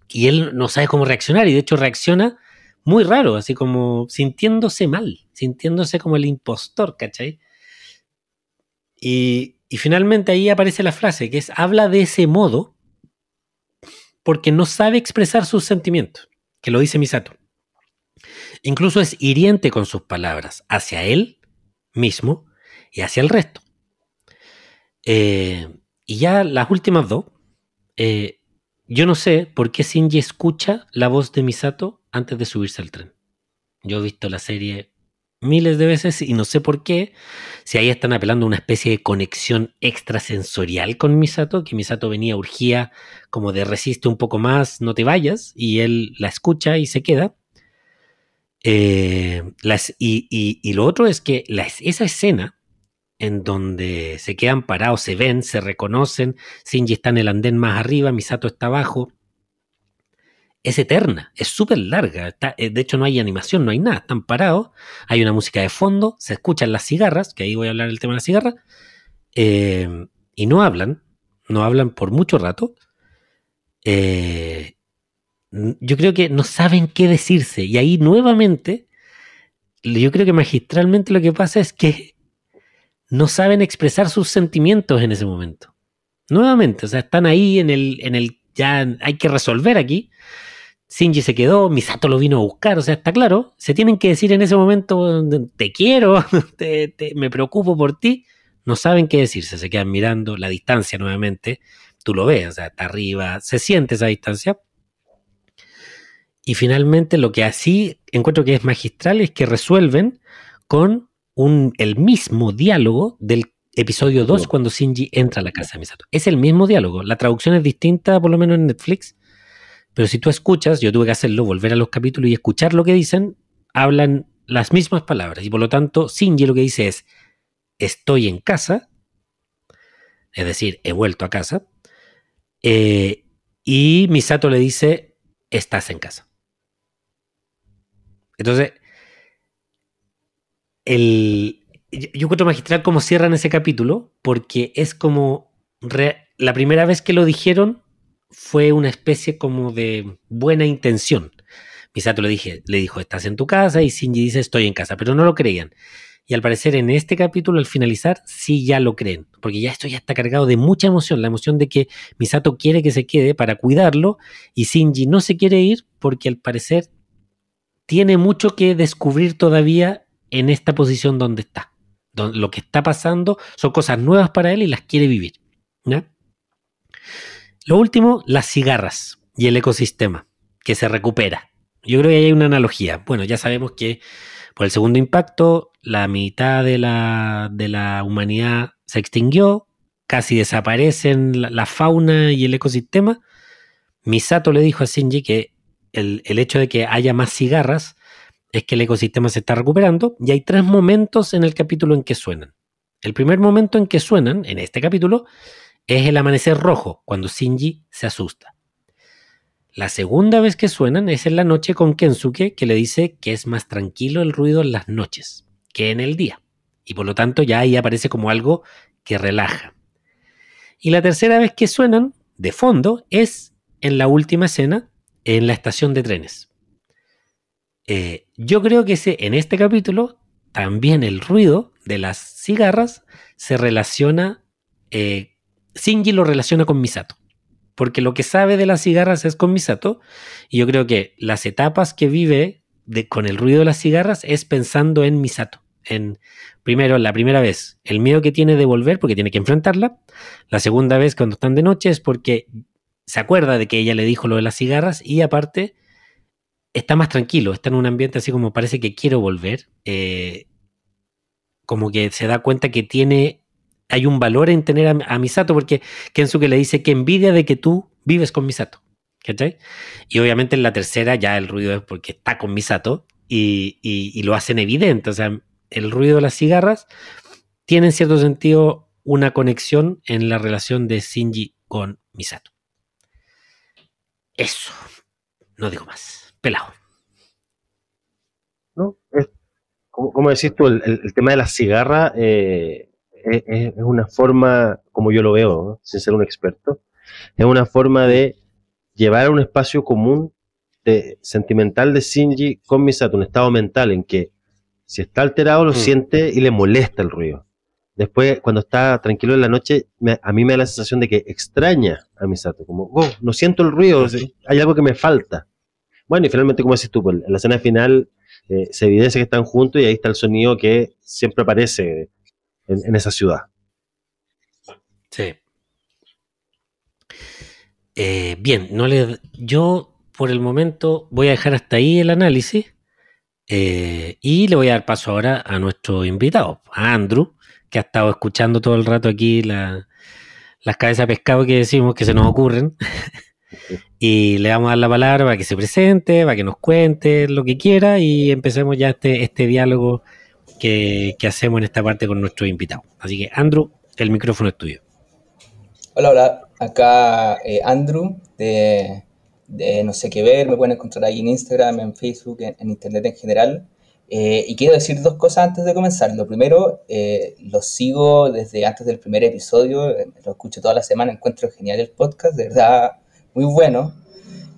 y él no sabe cómo reaccionar y de hecho reacciona muy raro, así como sintiéndose mal, sintiéndose como el impostor, ¿cachai? Y, y finalmente ahí aparece la frase que es, habla de ese modo porque no sabe expresar sus sentimientos, que lo dice Misato. Incluso es hiriente con sus palabras hacia él mismo y hacia el resto. Eh, y ya las últimas dos, eh, yo no sé por qué Shinji escucha la voz de Misato antes de subirse al tren. Yo he visto la serie miles de veces y no sé por qué, si ahí están apelando a una especie de conexión extrasensorial con Misato, que Misato venía, urgía como de resiste un poco más, no te vayas, y él la escucha y se queda. Eh, las, y, lo otro es que esa escena en donde se quedan parados, se ven, se reconocen, Shinji está en el andén más arriba, Misato está abajo, es eterna, es súper larga. Eh, de hecho, no hay animación, no hay nada. Están parados, hay una música de fondo, se escuchan las cigarras, que ahí voy a hablar del tema de las cigarras, eh, y no hablan, no hablan por mucho rato. Eh, yo creo que no saben qué decirse. Y ahí nuevamente, yo creo que magistralmente lo que pasa es que no saben expresar sus sentimientos en ese momento. Nuevamente, o sea, están ahí en el, en el ya hay que resolver aquí. Shinji se quedó, Misato lo vino a buscar, o sea, está claro, se tienen que decir en ese momento, te quiero, me preocupo por ti, no saben qué decirse, se quedan mirando la distancia nuevamente, tú lo ves, o sea, está arriba, se siente esa distancia. Y finalmente lo que así encuentro que es magistral es que resuelven con un, el mismo diálogo del episodio 2 cuando Shinji entra a la casa de Misato. Es el mismo diálogo, la traducción es distinta por lo menos en Netflix, pero si tú escuchas, yo tuve que hacerlo, volver a los capítulos y escuchar lo que dicen, hablan las mismas palabras. Y por lo tanto, Shinji lo que dice es, estoy en casa, es decir, he vuelto a casa, eh, y Misato le dice, estás en casa. Entonces, el, yo encuentro magistral cómo cierran ese capítulo, porque es como la primera vez que lo dijeron, fue una especie como de buena intención. Misato le, dije, le dijo, estás en tu casa, y Shinji dice, estoy en casa, pero no lo creían. Y al parecer en este capítulo, al finalizar, sí ya lo creen, porque ya esto ya está cargado de mucha emoción, la emoción de que Misato quiere que se quede para cuidarlo y Shinji no se quiere ir porque al parecer tiene mucho que descubrir todavía en esta posición donde está. lo que está pasando son cosas nuevas para él y las quiere vivir. Lo último, las cigarras y el ecosistema que se recupera. Yo creo que hay una analogía. Bueno, ya sabemos que por el segundo impacto, la mitad de la, de la humanidad se extinguió, casi desaparecen la, fauna y el ecosistema. Misato le dijo a Shinji que el, hecho de que haya más cigarras es que el ecosistema se está recuperando y hay tres momentos en el capítulo en que suenan. El primer momento en que suenan, en este capítulo, es el amanecer rojo, cuando Shinji se asusta. La segunda vez que suenan es en la noche con Kensuke, que le dice que es más tranquilo el ruido en las noches que en el día. Y por lo tanto ya ahí aparece como algo que relaja. Y la tercera vez que suenan, de fondo, es en la última escena, en la estación de trenes. Eh, yo creo que en este capítulo también el ruido de las cigarras se relaciona eh, lo relaciona con Misato. Porque lo que sabe de las cigarras es con Misato. Y yo creo que las etapas que vive de, con el ruido de las cigarras es pensando en Misato. En, primero, la primera vez, el miedo que tiene de volver porque tiene que enfrentarla. La segunda vez, cuando están de noche, es porque se acuerda de que ella le dijo lo de las cigarras y aparte está más tranquilo, está en un ambiente así como parece que quiero volver. Eh, como que se da cuenta que tiene hay un valor en tener a, Misato, porque Kensuke le dice que envidia de que tú vives con Misato. ¿Cachai? Y obviamente en la tercera ya el ruido es porque está con Misato y, y, lo hacen evidente. O sea, el ruido de las cigarras tiene en cierto sentido una conexión en la relación de Shinji con Misato. Eso. No digo más. Pelado. No, es, como, decís tú, el, tema de las cigarras eh, es, una forma, como yo lo veo, sin ser un experto, es una forma de llevar a un espacio común de, sentimental de Shinji con Misato, un estado mental en que si está alterado lo mm. siente y le molesta el ruido. Después, cuando está tranquilo en la noche, a mí me da la sensación de que extraña a Misato, como, oh, no siento el ruido, hay algo que me falta. Bueno, y finalmente, como decís tú, pues, en la escena final eh, se evidencia que están juntos y ahí está el sonido que siempre aparece en, esa ciudad. Sí. Eh, bien, no le, yo por el momento voy a dejar hasta ahí el análisis. Eh, y le voy a dar paso ahora a nuestro invitado, a Andrew, que ha estado escuchando todo el rato aquí las cabezas de pescado que decimos que se nos ocurren. y le vamos a dar la palabra para que se presente, para que nos cuente lo que quiera y empecemos ya este, este diálogo que, hacemos en esta parte con nuestro invitado. Así que, Andrew, el micrófono es tuyo. Hola, hola. Acá eh, Andrew de no sé qué ver, me pueden encontrar ahí en Instagram, en Facebook, en, Internet en general. Eh, y quiero decir dos cosas antes de comenzar. Lo primero, eh, lo sigo desde antes del primer episodio, eh, lo escucho toda la semana, encuentro genial el podcast, de verdad muy bueno.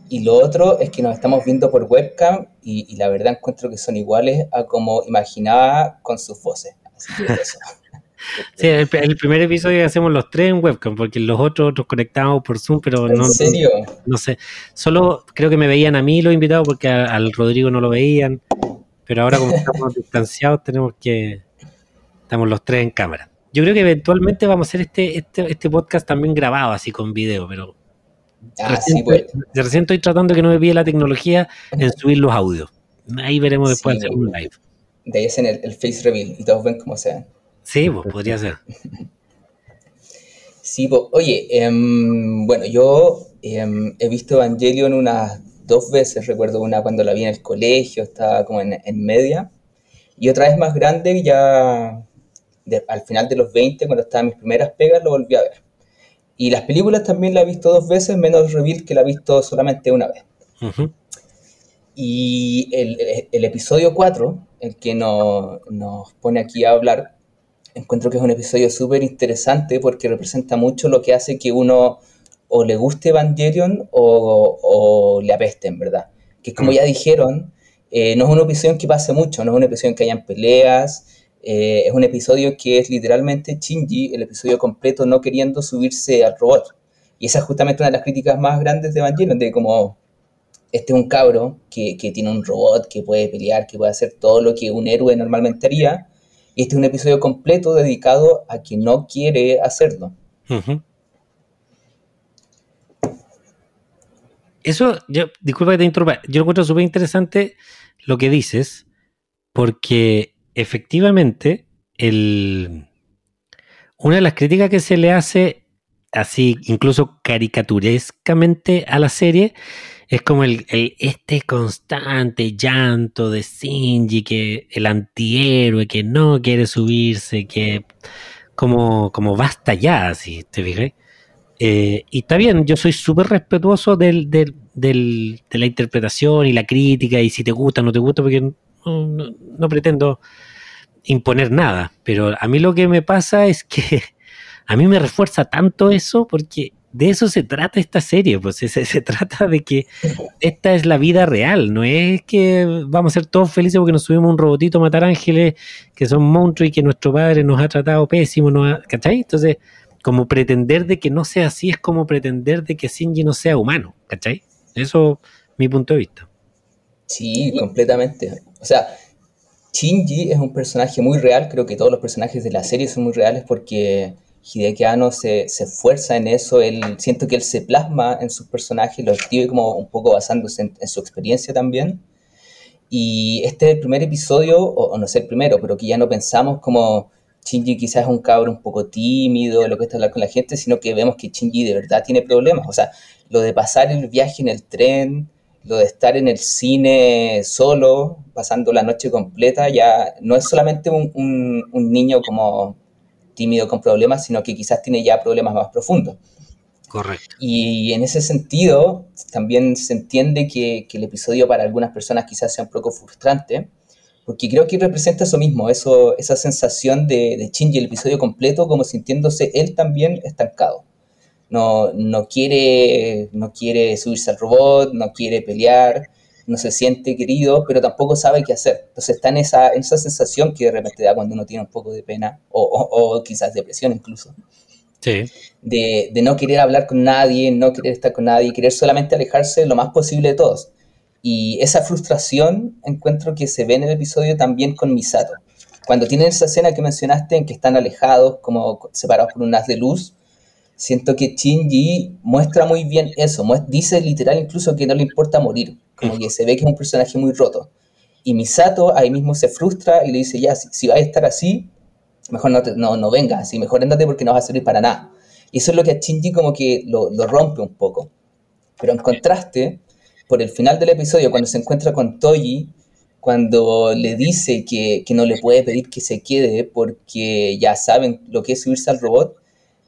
Y lo otro es que nos estamos viendo por webcam y, y la verdad encuentro que son iguales a como imaginaba con sus voces. Así que eso. Sí, el, primer episodio hacemos los tres en webcam, porque los otros los conectamos por Zoom, pero ¿En no. serio? No, sé. Solo creo que me veían a mí los invitados porque al Rodrigo no lo veían. Pero ahora, como estamos distanciados, tenemos que. Estamos los tres en cámara. Yo creo que eventualmente vamos a hacer este, este, este podcast también grabado, así con video, pero. Ah, sí, pues. recién estoy tratando que no me pide la tecnología en subir los audios. Ahí veremos después hacer un live. De ahí hacen el, el face reveal y todos ven cómo sean. Sí, pues podría ser. Sí, pues, oye, em, bueno, yo em, he visto Evangelion unas dos veces, recuerdo una cuando la vi en el colegio, estaba como en, media, y otra vez más grande, ya al final de los 20, cuando estaba en mis primeras pegas, lo volví a ver. Y las películas también la he visto dos veces, menos Reveal que la he visto solamente una vez. Y el, episodio 4, el que nos pone aquí a hablar, encuentro que es un episodio súper interesante porque representa mucho lo que hace que uno o le guste Evangelion o, o le apeste, en verdad. Que como mm. ya dijeron, eh, no es una episodio que pase mucho, no es una episodio en que hayan peleas, eh, es un episodio que es literalmente Shinji, el episodio completo, no queriendo subirse al robot. Y esa es justamente una de las críticas más grandes de Evangelion, de como este es un cabro que, que tiene un robot, que puede pelear, que puede hacer todo lo que un héroe normalmente haría, y este es un episodio completo dedicado a quien no quiere hacerlo. Eso, yo, disculpa que te interrumpa, yo encuentro súper interesante lo que dices, porque efectivamente el, una de las críticas que se le hace así, incluso caricaturescamente a la serie, es como el, este constante llanto de Shinji, que el antihéroe que no quiere subirse, que como, como basta ya, así, ¿te fijas? Eh, y está bien, yo soy súper respetuoso del, del, del, de la interpretación y la crítica, y si te gusta o no te gusta, porque no, no, pretendo imponer nada, pero a mí lo que me pasa es que a mí me refuerza tanto eso porque de eso se trata esta serie, pues se, trata de que esta es la vida real, no es que vamos a ser todos felices porque nos subimos un robotito a matar ángeles que son monstruos y que nuestro padre nos ha tratado pésimo, ¿no? ¿cachai? Entonces, como pretender de que no sea así es como pretender de que Shinji no sea humano, ¿cachai? Eso es mi punto de vista. Sí, completamente. O sea, Shinji es un personaje muy real, creo que todos los personajes de la serie son muy reales porque Hideki Anno se, se esfuerza en eso, él, siento que él se plasma en sus personajes, lo escribe como un poco basándose en, su experiencia también. Y este es el primer episodio, o, no sé el primero, pero que ya no pensamos como Shinji quizás es un cabro un poco tímido, lo que está hablar con la gente, sino que vemos que Shinji de verdad tiene problemas. O sea, lo de pasar el viaje en el tren, lo de estar en el cine solo, pasando la noche completa, ya no es solamente un, un, un niño como tímido con problemas, sino que quizás tiene ya problemas más profundos. Correcto. Y en ese sentido, también se entiende que, el episodio para algunas personas quizás sea un poco frustrante, porque creo que representa eso mismo, eso, esa sensación de, de Shinji el episodio completo como sintiéndose él también estancado. No, no, quiere, no quiere subirse al robot, no quiere pelear, no se siente querido, pero tampoco sabe qué hacer. Entonces está en esa, en esa sensación que de repente da cuando uno tiene un poco de pena o, o, quizás depresión incluso. Sí. De, de, no querer hablar con nadie, no querer estar con nadie, querer solamente alejarse lo más posible de todos. Y esa frustración encuentro que se ve en el episodio también con Misato. Cuando tienen esa escena que mencionaste en que están alejados, como separados por un haz de luz, siento que Shinji muestra muy bien eso, dice literal incluso que no le importa morir, como que se ve que es un personaje muy roto. Y Misato ahí mismo se frustra y le dice, ya, si, si a estar así, mejor no, no, no vengas, así, mejor andate porque no vas a servir para nada. Y eso es lo que a Shinji como que lo, lo rompe un poco. Pero en contraste, por el final del episodio, cuando se encuentra con Toji, cuando le dice que, que, no le puede pedir que se quede porque ya saben lo que es subirse al robot,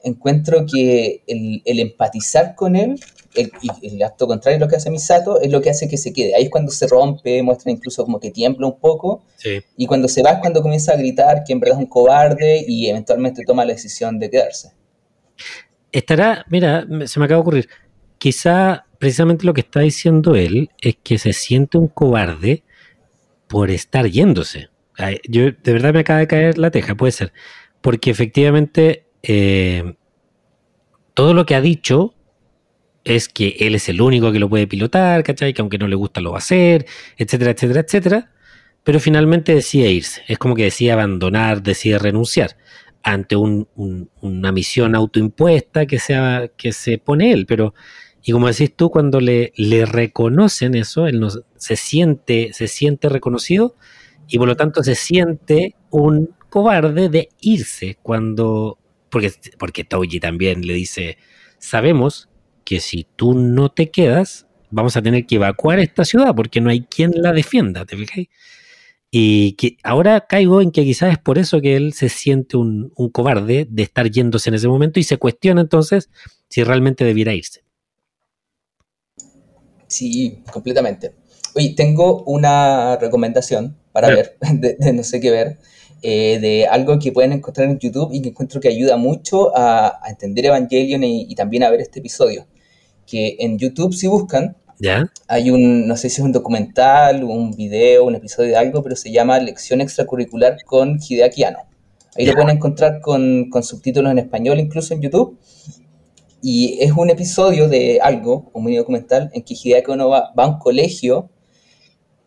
encuentro que el, el empatizar con él, el, el, acto contrario a lo que hace Misato, es lo que hace que se quede. Ahí es cuando se rompe, muestra incluso como que tiembla un poco, Sí. y cuando se va es cuando comienza a gritar que en verdad es un cobarde y eventualmente toma la decisión de quedarse. Estará, mira, se me acaba de ocurrir. Quizá precisamente lo que está diciendo él es que se siente un cobarde por estar yéndose. Yo de verdad me acaba de caer la teja, puede ser. Porque efectivamente eh, todo lo que ha dicho es que él es el único que lo puede pilotar, ¿cachai? Que aunque no le gusta lo va a hacer, etcétera, etcétera, etcétera. Pero finalmente decide irse. Es como que decide abandonar, decide renunciar ante un- una misión autoimpuesta que, sea, que se pone él. Pero, y como decís tú, cuando le, reconocen eso, él no, se, siente, se siente reconocido y por lo tanto se siente un cobarde de irse cuando... Porque, porque Touji también le dice, sabemos que si tú no te quedas, vamos a tener que evacuar esta ciudad porque no hay quien la defienda, ¿te fijáis? Y que ahora caigo en que quizás es por eso que él se siente un, un cobarde de estar yéndose en ese momento y se cuestiona entonces si realmente debiera irse. Sí, completamente. Oye, tengo una recomendación para Sí. ver, de, de no sé qué ver, eh, de algo que pueden encontrar en YouTube y que encuentro que ayuda mucho a, a entender Evangelion y, y también a ver este episodio. Que en YouTube, si buscan, ¿Ya? hay un, no sé si es un documental, un video, un episodio de algo, pero se llama Lección Extracurricular con Hideaki Anno. Ahí Ya. lo pueden encontrar con, con subtítulos en español incluso en YouTube. Y es un episodio de algo, un mini documental, en que Hideaki Anno va, va a un colegio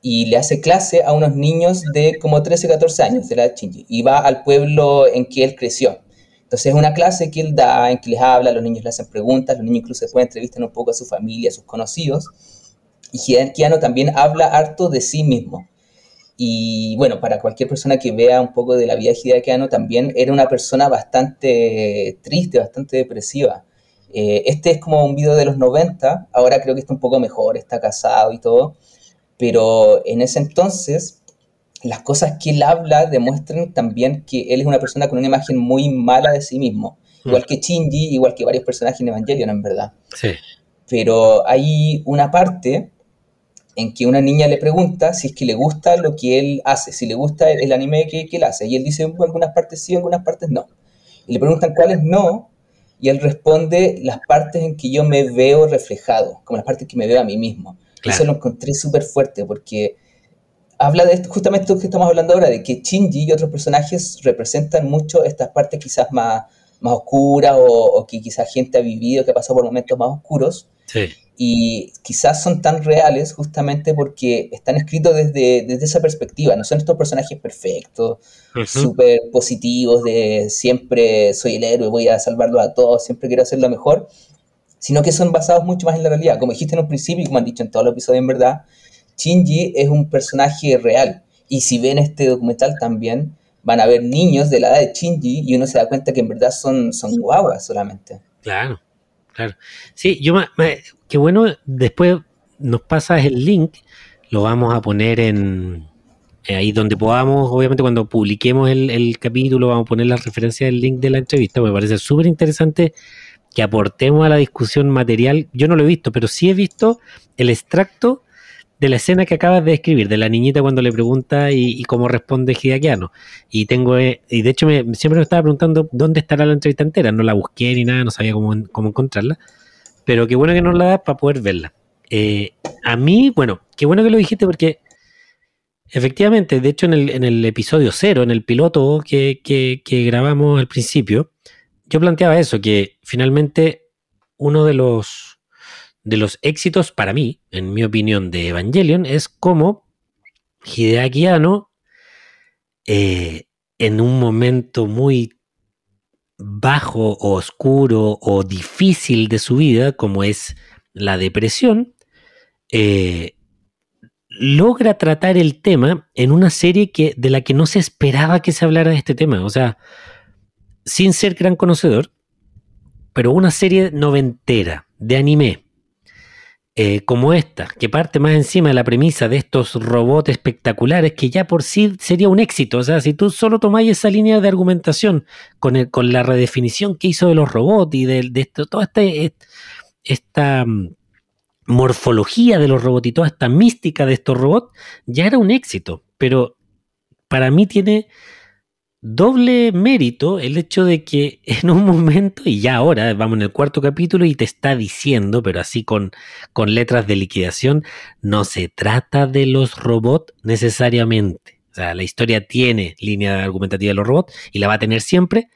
y le hace clase a unos niños de como 13, 14 años, de la Shinji, y va al pueblo en que él creció. Entonces es una clase que él da, en que les habla, los niños le hacen preguntas, los niños incluso después entrevistan un poco a su familia, a sus conocidos, y Hideaki Anno también habla harto de sí mismo. Y bueno, para cualquier persona que vea un poco de la vida de Hideaki Anno, también era una persona bastante triste, bastante depresiva. Eh, este es como un video de los 90, ahora creo que está un poco mejor, está casado y todo, pero en ese entonces las cosas que él habla demuestran también que él es una persona con una imagen muy mala de sí mismo, igual que Shinji, igual que varios personajes en Evangelion en verdad Sí. pero hay una parte en que una niña le pregunta si es que le gusta lo que él hace, si le gusta el, el anime que, que él hace, y él dice en algunas partes sí, en algunas partes no. Y le preguntan cuáles no, y él responde las partes en que yo me veo reflejado, como las partes que me veo a mí mismo. Claro. Eso lo encontré súper fuerte, porque habla de esto, justamente esto que estamos hablando ahora, de que Shinji y otros personajes representan mucho estas partes quizás más, más oscuras o, o que quizás gente ha vivido, que ha pasado por momentos más oscuros, Sí. Y quizás son tan reales justamente porque están escritos desde, desde esa perspectiva, no son estos personajes perfectos, Ujú. súper positivos, de siempre soy el héroe, voy a salvarlo a todos, siempre quiero hacer lo mejor, sino que son basados mucho más en la realidad. Como dijiste en un principio y como han dicho en todos los episodios en verdad, Shinji es un personaje real. Y si ven este documental también, van a ver niños de la edad de Shinji y uno se da cuenta que en verdad son, son guaguas solamente. Claro, claro. Sí, yo me, me- qué bueno, después nos pasas el link, lo vamos a poner en eh, ahí donde podamos, obviamente cuando publiquemos el, el capítulo vamos a poner la referencia del link de la entrevista, me parece súper interesante que aportemos a la discusión material, yo no lo he visto, pero sí he visto el extracto de la escena que acabas de describir, de la niñita cuando le pregunta y, cómo responde Hideakiano. Y tengo, eh, y de hecho me, siempre me estaba preguntando dónde estará la entrevista entera, no la busqué ni nada, no sabía cómo, cómo encontrarla, pero qué bueno que nos la das para poder verla. Eh, a mí, bueno, qué bueno que lo dijiste porque efectivamente, de hecho en el, en el episodio cero, en el piloto que, que, grabamos al principio, yo planteaba eso, que finalmente uno de los, de los éxitos para mí, en mi opinión, de Evangelion es cómo Hideaki Anno, eh, en un momento muy bajo o oscuro o difícil de su vida, como es la depresión, eh, logra tratar el tema en una serie que, de la que no se esperaba que se hablara de este tema. O sea, sin ser gran conocedor, pero una serie noventera de anime eh, como esta, que parte más encima de la premisa de estos robots espectaculares, que ya por sí sería un éxito. O sea, si tú solo tomáis esa línea de argumentación con, con la redefinición que hizo de los robots y de, esto, toda este, esta mm, morfología de los robots y toda esta mística de estos robots, ya era un éxito. Pero para mí tiene doble mérito el hecho de que en un momento, y ya ahora vamos en el cuarto capítulo y te está diciendo, pero así con, con letras de liquidación, no se trata de los robots necesariamente. O sea, la historia tiene línea argumentativa de los robots y la va a tener siempre,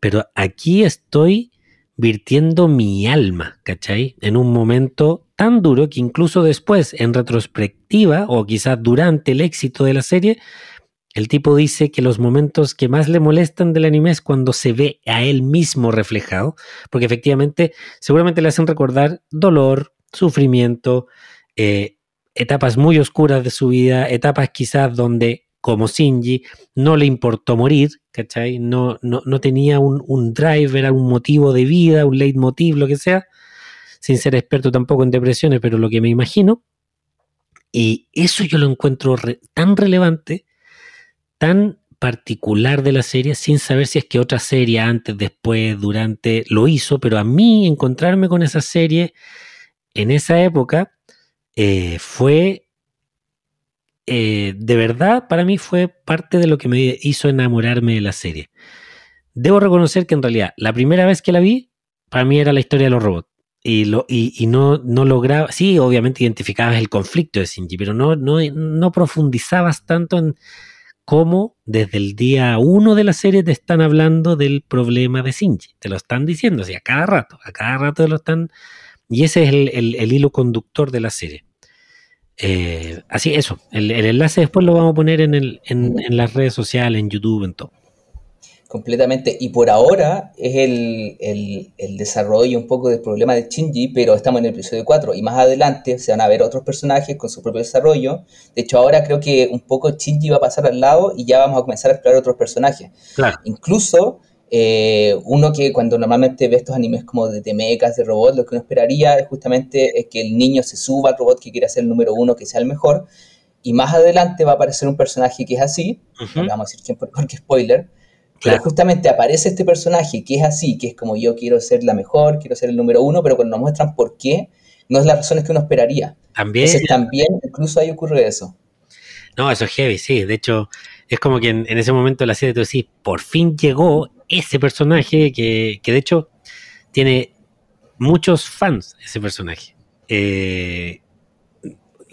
pero aquí estoy virtiendo mi alma, ¿cachai? En un momento tan duro que incluso después, en retrospectiva, o quizás durante el éxito de la serie, el tipo dice que los momentos que más le molestan del anime es cuando se ve a él mismo reflejado, porque efectivamente seguramente le hacen recordar dolor, sufrimiento, eh, etapas muy oscuras de su vida, etapas quizás donde, como Shinji, no le importó morir, ¿cachai? No, no, no tenía un, un drive, era un motivo de vida, un leitmotiv, lo que sea, sin ser experto tampoco en depresiones, pero lo que me imagino. Y eso yo lo encuentro tan relevante tan particular de la serie sin saber si es que otra serie antes, después, durante lo hizo, pero a mí encontrarme con esa serie en esa época eh, fue, eh, de verdad, para mí fue parte de lo que me hizo enamorarme de la serie. Debo reconocer que en realidad la primera vez que la vi, para mí era la historia de los robots. Y, lo, y, no, no lograba, sí, obviamente identificabas el conflicto de Shinji, pero no, no, no profundizabas tanto en, cómo desde el día uno de la serie te están hablando del problema de Shinji. Te lo están diciendo, así, a cada rato, a cada rato te lo están... Y ese es el, hilo conductor de la serie. Eh, así, eso. El, enlace después lo vamos a poner en, en las redes sociales, en YouTube, en todo completamente. Y por ahora es el, el, desarrollo un poco del problema de Shinji, pero estamos en el episodio 4 y más adelante se van a ver otros personajes con su propio desarrollo. De hecho, ahora creo que un poco Shinji va a pasar al lado y ya vamos a comenzar a explorar otros personajes. Incluso eh, uno que cuando normalmente ve estos animes como de temecas, de robots, lo que uno esperaría es justamente es que el niño se suba al robot que quiere ser el número uno, que sea el mejor. Y más adelante va a aparecer un personaje que es así, no vamos a decir quién porque spoiler, pero justamente aparece este personaje que es así, que es como yo quiero ser la mejor, quiero ser el número uno, pero cuando nos muestran por qué, no es las razones que uno esperaría. También. también, incluso ahí ocurre eso. No, eso es heavy, sí. De hecho, es como que en, ese momento la serie tú decís, por fin llegó ese personaje que, que de hecho tiene muchos fans, ese personaje. Eh,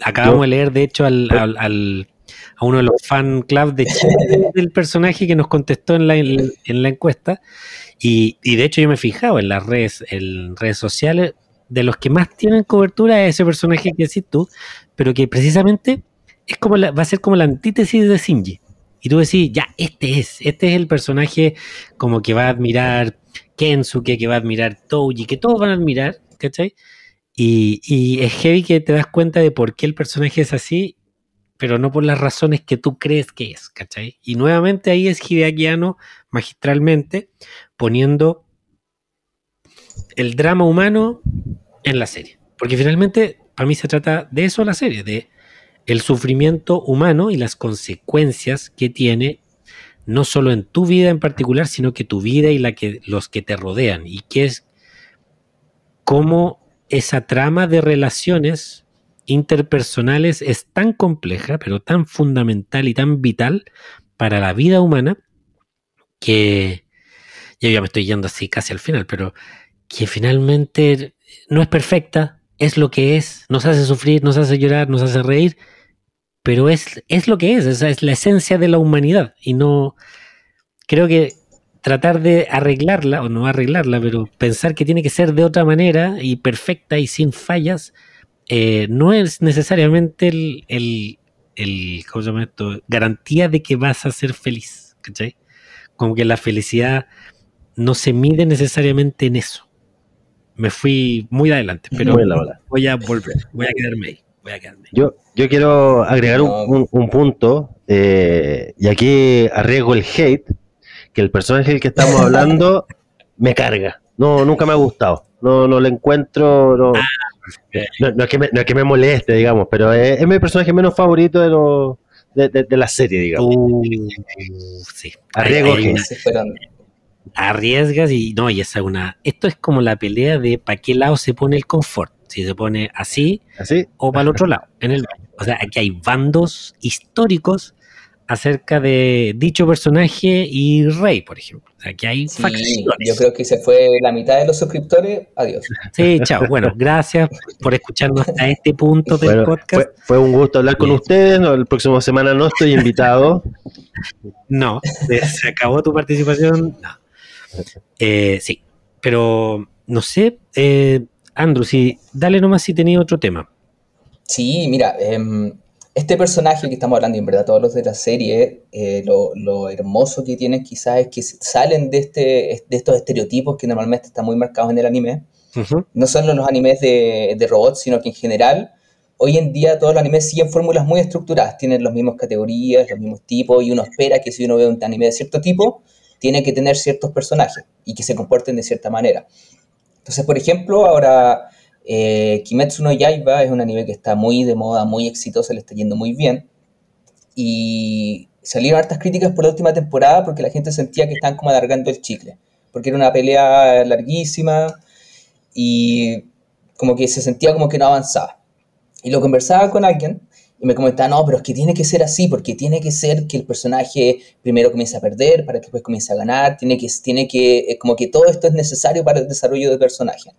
acabamos de leer, de hecho, al, a uno de los fan clubs de del personaje que nos contestó en la, en, la encuesta. Y, de hecho yo me he fijado en las redes, en redes sociales, de los que más tienen cobertura es ese personaje que decís tú, pero que precisamente es como va a ser como la antítesis de Shinji. Y tú decís, ya, este es, este es el personaje como que va a admirar Kensuke, que va a admirar Touji, que todos van a admirar, ¿cachai? Y, y es heavy que te das cuenta de por qué el personaje es así pero no por las razones que tú crees que es, ¿cachai? Y nuevamente ahí es Hideakiano magistralmente poniendo el drama humano en la serie. Porque finalmente, para mí se trata de eso la serie, de el sufrimiento humano y las consecuencias que tiene no solo en tu vida en particular, sino que tu vida y la que los que te rodean y que es cómo esa trama de relaciones interpersonales es tan compleja, pero tan fundamental y tan vital para la vida humana que yo ya me estoy yendo así casi al final, pero que finalmente no es perfecta, es lo que es, nos hace sufrir, nos hace llorar, nos hace reír, pero es, es lo que es, es la esencia de la humanidad. Y no creo que tratar de arreglarla, o no arreglarla, pero pensar que tiene que ser de otra manera y perfecta y sin fallas, eh, no es necesariamente el, el, ¿cómo se llama esto? garantía de que vas a ser feliz, ¿cachai? Como que la felicidad no se mide necesariamente en eso. Me fui muy adelante, pero voy a volver, voy a quedarme ahí. voy a quedarme. Yo, yo quiero agregar un, punto, eh, y aquí arriesgo el hate, que el personaje del que estamos hablando me carga. No, nunca me ha gustado. No, no lo encuentro. No, ah, no, es que me, no es que me moleste, digamos, pero es, mi personaje menos favorito de los de, la serie, digamos. Uh, sí. Arriesgo arriesgas y no, y esa es una. Esto es como la pelea de para qué lado se pone el confort. Si se pone así, ¿Así? o para el otro lado, en el O sea, aquí hay bandos históricos acerca de dicho personaje y Rey, por ejemplo. O sea, aquí hay facciones. Yo creo que se fue la mitad de los suscriptores. Adiós. Sí, chao. Bueno, gracias por escucharnos hasta este punto del podcast. Fue, un gusto hablar con ustedes. No, el próximo semana no estoy invitado. no, se acabó tu participación. No. Eh, sí, pero no sé, eh, Andrew, si, dale nomás si tenía otro tema. Sí, mira, em, este personaje que estamos hablando, y en verdad todos los de la serie, eh, lo, hermoso que tienen quizás es que salen de, este, de estos estereotipos que normalmente están muy marcados en el anime. No solo los animes de, de, robots, sino que en general, hoy en día todos los animes siguen fórmulas muy estructuradas, tienen las mismas categorías, los mismos tipos, y uno espera que si uno ve un anime de cierto tipo, tiene que tener ciertos personajes y que se comporten de cierta manera. Entonces, por ejemplo, ahora eh, Kimetsu no Yaiba es un anime que está muy de moda, muy exitoso, le está yendo muy bien. Y salieron hartas críticas por la última temporada porque la gente sentía que estaban como alargando el chicle, porque era una pelea larguísima y como que se sentía como que no avanzaba. Y lo conversaba con alguien y me comentaba, no, pero es que tiene que ser así, porque tiene que ser que el personaje primero comience a perder para que después comience a ganar, tiene que, tiene que, eh, como que todo esto es necesario para el desarrollo del personaje.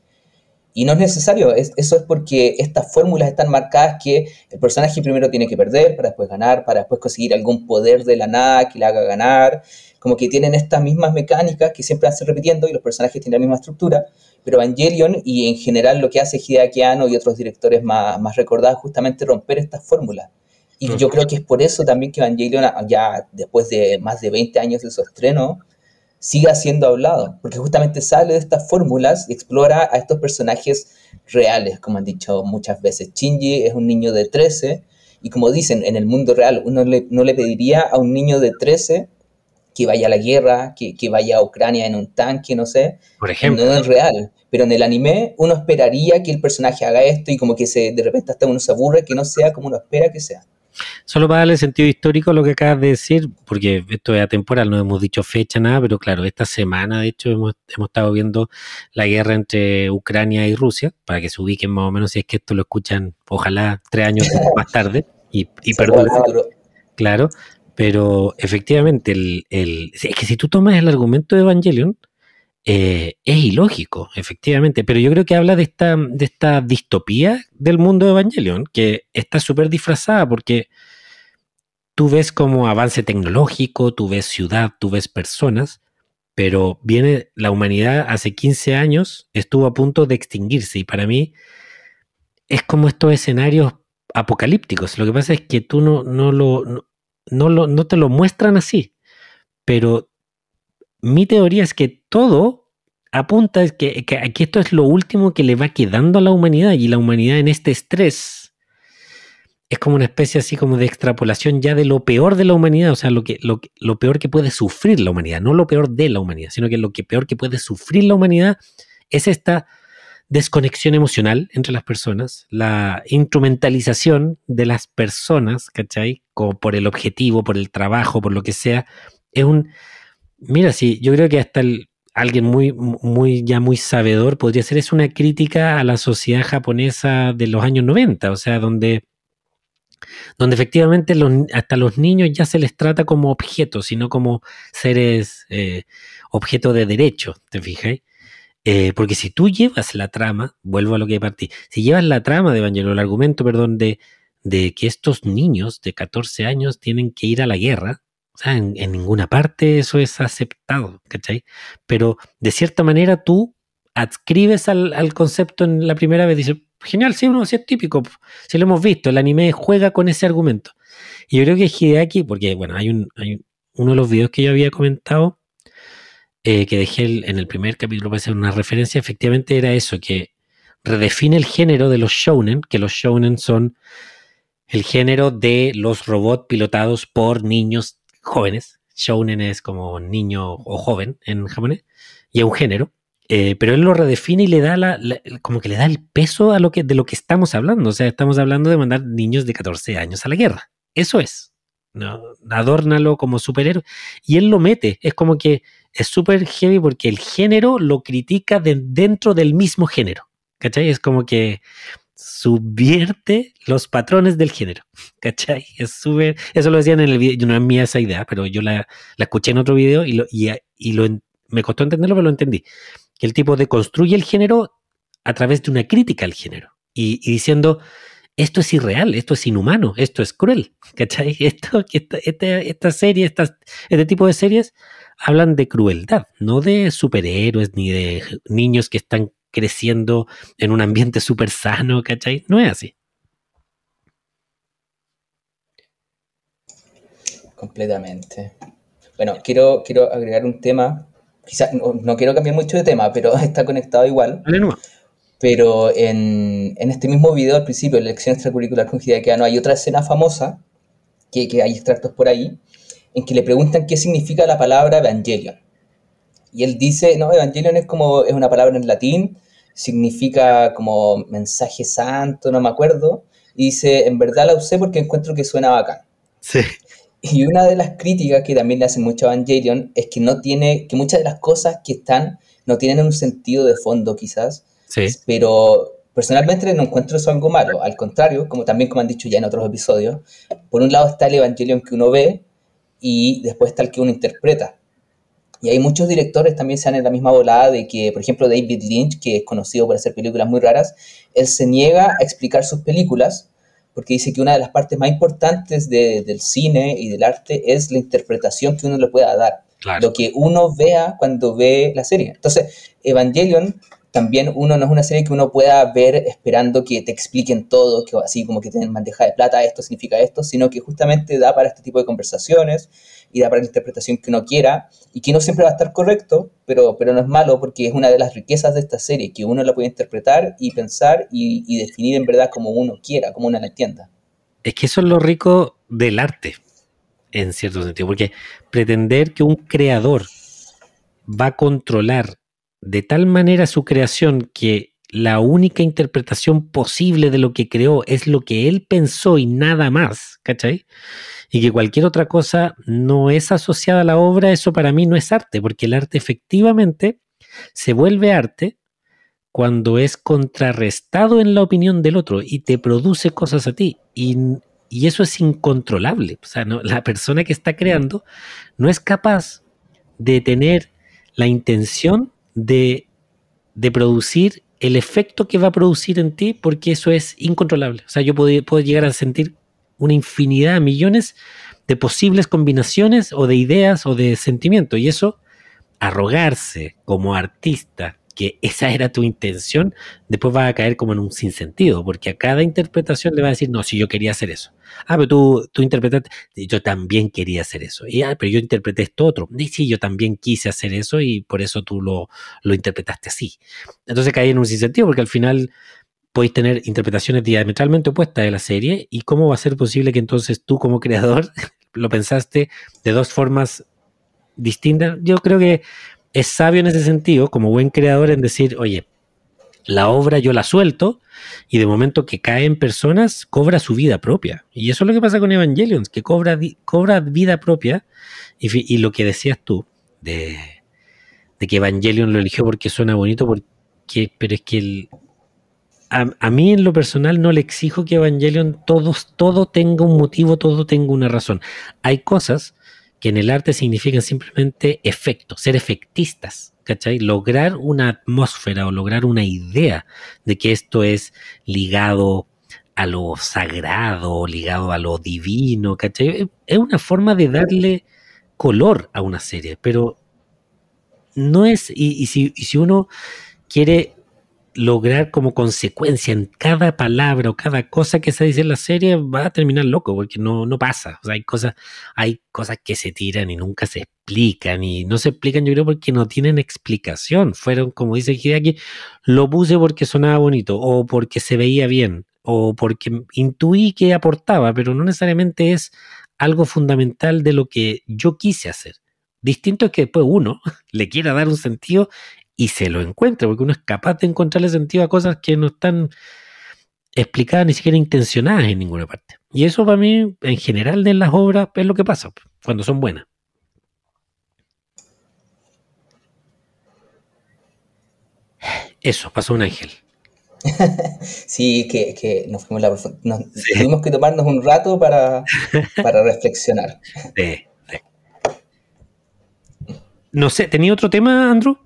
Y no es necesario, eso es porque estas fórmulas están marcadas que el personaje primero tiene que perder para después ganar, para después conseguir algún poder de la nada que le haga ganar, como que tienen estas mismas mecánicas que siempre van repitiendo y los personajes tienen la misma estructura, pero Evangelion y en general lo que hace Hideaki Anno y otros directores más, más recordados justamente romper estas fórmulas. Y yo creo que es por eso también que Evangelion, ya después de más de 20 años de su estreno, siga siendo hablado, porque justamente sale de estas fórmulas y explora a estos personajes reales, como han dicho muchas veces. Shinji es un niño de 13 y como dicen, en el mundo real uno no le pediría a un niño de 13 que vaya a la guerra, que, vaya a Ucrania en un tanque, no sé. Por ejemplo. No es real. Pero en el anime uno esperaría que el personaje haga esto y como que se, de repente hasta uno se aburre que no sea como uno espera que sea. Solo para darle sentido histórico a lo que acabas de decir, porque esto es atemporal, no hemos dicho fecha, nada, pero claro, esta semana de hecho hemos, estado viendo la guerra entre Ucrania y Rusia, para que se ubiquen más o menos si es que esto lo escuchan, ojalá tres años más tarde, y, y perdón. Claro, pero efectivamente, el, es que si tú tomas el argumento de Evangelion, eh, es ilógico, efectivamente, pero yo creo que habla de esta, de esta distopía del mundo de Evangelion, que está súper disfrazada porque tú ves como avance tecnológico, tú ves ciudad, tú ves personas, pero viene la humanidad hace 15 años, estuvo a punto de extinguirse y para mí es como estos escenarios apocalípticos. Lo que pasa es que tú no, no lo no, lo, no te lo muestran así, pero mi teoría es que todo apunta que, que, esto es lo último que le va quedando a la humanidad y la humanidad en este estrés es como una especie así como de extrapolación ya de lo peor de la humanidad, o sea, lo, que, lo, lo peor que puede sufrir la humanidad, no lo peor de la humanidad, sino que lo que peor que puede sufrir la humanidad es esta desconexión emocional entre las personas, la instrumentalización de las personas, ¿cachai? Como por el objetivo, por el trabajo, por lo que sea, es un... Mira, sí, yo creo que hasta alguien muy, muy, ya muy sabedor podría ser, es una crítica a la sociedad japonesa de los años 90, o sea, donde, donde efectivamente hasta los niños ya se les trata como objetos, sino como seres, eh, objeto de derecho, ¿te fijas? Eh, porque si tú llevas la trama, vuelvo a lo que partí, si llevas la trama de Evangelion, el argumento, perdón, de, de, que estos niños de 14 años tienen que ir a la guerra, o sea, en, ninguna parte eso es aceptado, ¿cachai? Pero de cierta manera tú adscribes al, concepto en la primera vez, dices, genial, sí, uno, sí es típico, si lo hemos visto, el anime juega con ese argumento. Y yo creo que Hideaki, porque bueno, hay, un, hay uno de los videos que yo había comentado, eh, que dejé en el primer capítulo para hacer una referencia, efectivamente era eso, que redefine el género de los shounen, que los shounen son el género de los robots pilotados por niños jóvenes. Shounen es como niño o joven en japonés, y es un género. Eh, pero él lo redefine y le da la, como que le da el peso a lo que, de lo que estamos hablando. O sea, estamos hablando de mandar niños de 14 años a la guerra. Eso es. ¿no? Adórnalo como superhéroe. Y él lo mete. Es como que es súper heavy porque el género lo critica de, dentro del mismo género. ¿Cachai? Es como que subvierte los patrones del género. ¿Cachai? Es. Eso lo decían en el video. Yo no es mía esa idea, pero yo la, escuché en otro video y, lo, y, lo, me costó entenderlo, pero lo entendí. Que el tipo deconstruye el género a través de una crítica al género y, diciendo. Esto es irreal, esto es inhumano, esto es cruel, ¿cachai? Esto, esta, esta, esta serie, este tipo de series hablan de crueldad, no de superhéroes ni de niños que están creciendo en un ambiente súper sano, ¿cachai? No es así. Completamente. Bueno, quiero, quiero agregar un tema, quizás no, quiero cambiar mucho de tema, pero está conectado igual. Pero en, este mismo video, al principio, la lección extracurricular con no hay otra escena famosa, que, que hay extractos por ahí, en que le preguntan qué significa la palabra evangelion. Y él dice, no, evangelion es como, es una palabra en latín significa como mensaje santo, no me acuerdo, y dice, en verdad la usé porque encuentro que suena bacán. Sí. Y una de las críticas que también le hacen mucho a Evangelion es que no tiene, que muchas de las cosas que están no tienen un sentido de fondo quizás, sí. pero personalmente no encuentro eso algo malo, al contrario, como también como han dicho ya en otros episodios, por un lado está el Evangelion que uno ve y después está el que uno interpreta. Y hay muchos directores también se dan en la misma volada de que, por ejemplo, David Lynch, que es conocido por hacer películas muy raras, él se niega a explicar sus películas porque dice que una de las partes más importantes del cine y del arte es la interpretación que uno le pueda dar. Lo que uno vea cuando ve la serie. Entonces, Evangelion también uno no es una serie que uno pueda ver esperando que te expliquen todo, que así como que tienen bandeja de plata, esto significa esto, sino que justamente da para este tipo de conversaciones y da para la interpretación que uno quiera y que no siempre va a estar correcto, pero, pero no es malo porque es una de las riquezas de esta serie, que uno la puede interpretar y pensar y, y definir en verdad como uno quiera, como uno la entienda. Es que eso es lo rico del arte, en cierto sentido, porque pretender que un creador va a controlar de tal manera su creación que la única interpretación posible de lo que creó es lo que él pensó y nada más, ¿cachai? Y que cualquier otra cosa no es asociada a la obra, eso para mí no es arte, porque el arte efectivamente se vuelve arte cuando es contrarrestado en la opinión del otro y te produce cosas a ti. Y, eso es incontrolable. O sea, la persona que está creando no es capaz de tener la intención de, producir el efecto que va a producir en ti, porque eso es incontrolable. O sea, yo puedo, puedo llegar a sentir una infinidad, millones de posibles combinaciones o de ideas o de sentimientos. Y eso, arrogarse como artista que esa era tu intención, después va a caer como en un sinsentido, porque a cada interpretación le va a decir, no, si yo quería hacer eso. Ah, pero tú, tú interpretaste, yo también quería hacer eso. Y, ah, pero yo interpreté esto otro. Sí, yo también quise hacer eso y por eso tú lo, lo interpretaste así. Entonces cae en un sinsentido, porque al final podéis tener interpretaciones diametralmente opuestas de la serie y cómo va a ser posible que entonces tú como creador lo pensaste de dos formas distintas. Yo creo que es sabio en ese sentido, como buen creador, en decir, oye, la obra yo la suelto y de momento que cae en personas, cobra su vida propia. Y eso es lo que pasa con Evangelion, que cobra, cobra vida propia. Y, lo que decías tú, de, que Evangelion lo eligió porque suena bonito, porque, pero es que a, mí en lo personal no le exijo que Evangelion todos, todo tenga un motivo, todo tenga una razón. Hay cosas que en el arte significan simplemente efectos, ser efectistas, ¿cachai? Lograr una atmósfera o lograr una idea de que esto es ligado a lo sagrado, ligado a lo divino, ¿cachai? Es una forma de darle color a una serie, pero no es, y, si, y si uno quiere lograr como consecuencia en cada palabra o cada cosa que se dice en la serie va a terminar loco porque no, no pasa. O sea, hay cosas, hay cosas que se tiran y nunca se explican y no se explican yo creo porque no tienen explicación. Fueron, como dice Hideaki, lo puse porque sonaba bonito o porque se veía bien o porque intuí que aportaba, pero no necesariamente es algo fundamental de lo que yo quise hacer. Distinto es que después uno le quiera dar un sentido y se lo encuentra, porque uno es capaz de encontrarle sentido a cosas que no están explicadas ni siquiera intencionadas en ninguna parte. Y eso para mí, en general, de las obras es lo que pasa cuando son buenas. Eso, pasó un ángel. sí, que, nos fuimos la Tuvimos que tomarnos un rato para, para reflexionar. No sé, ¿tenía otro tema, Andrew?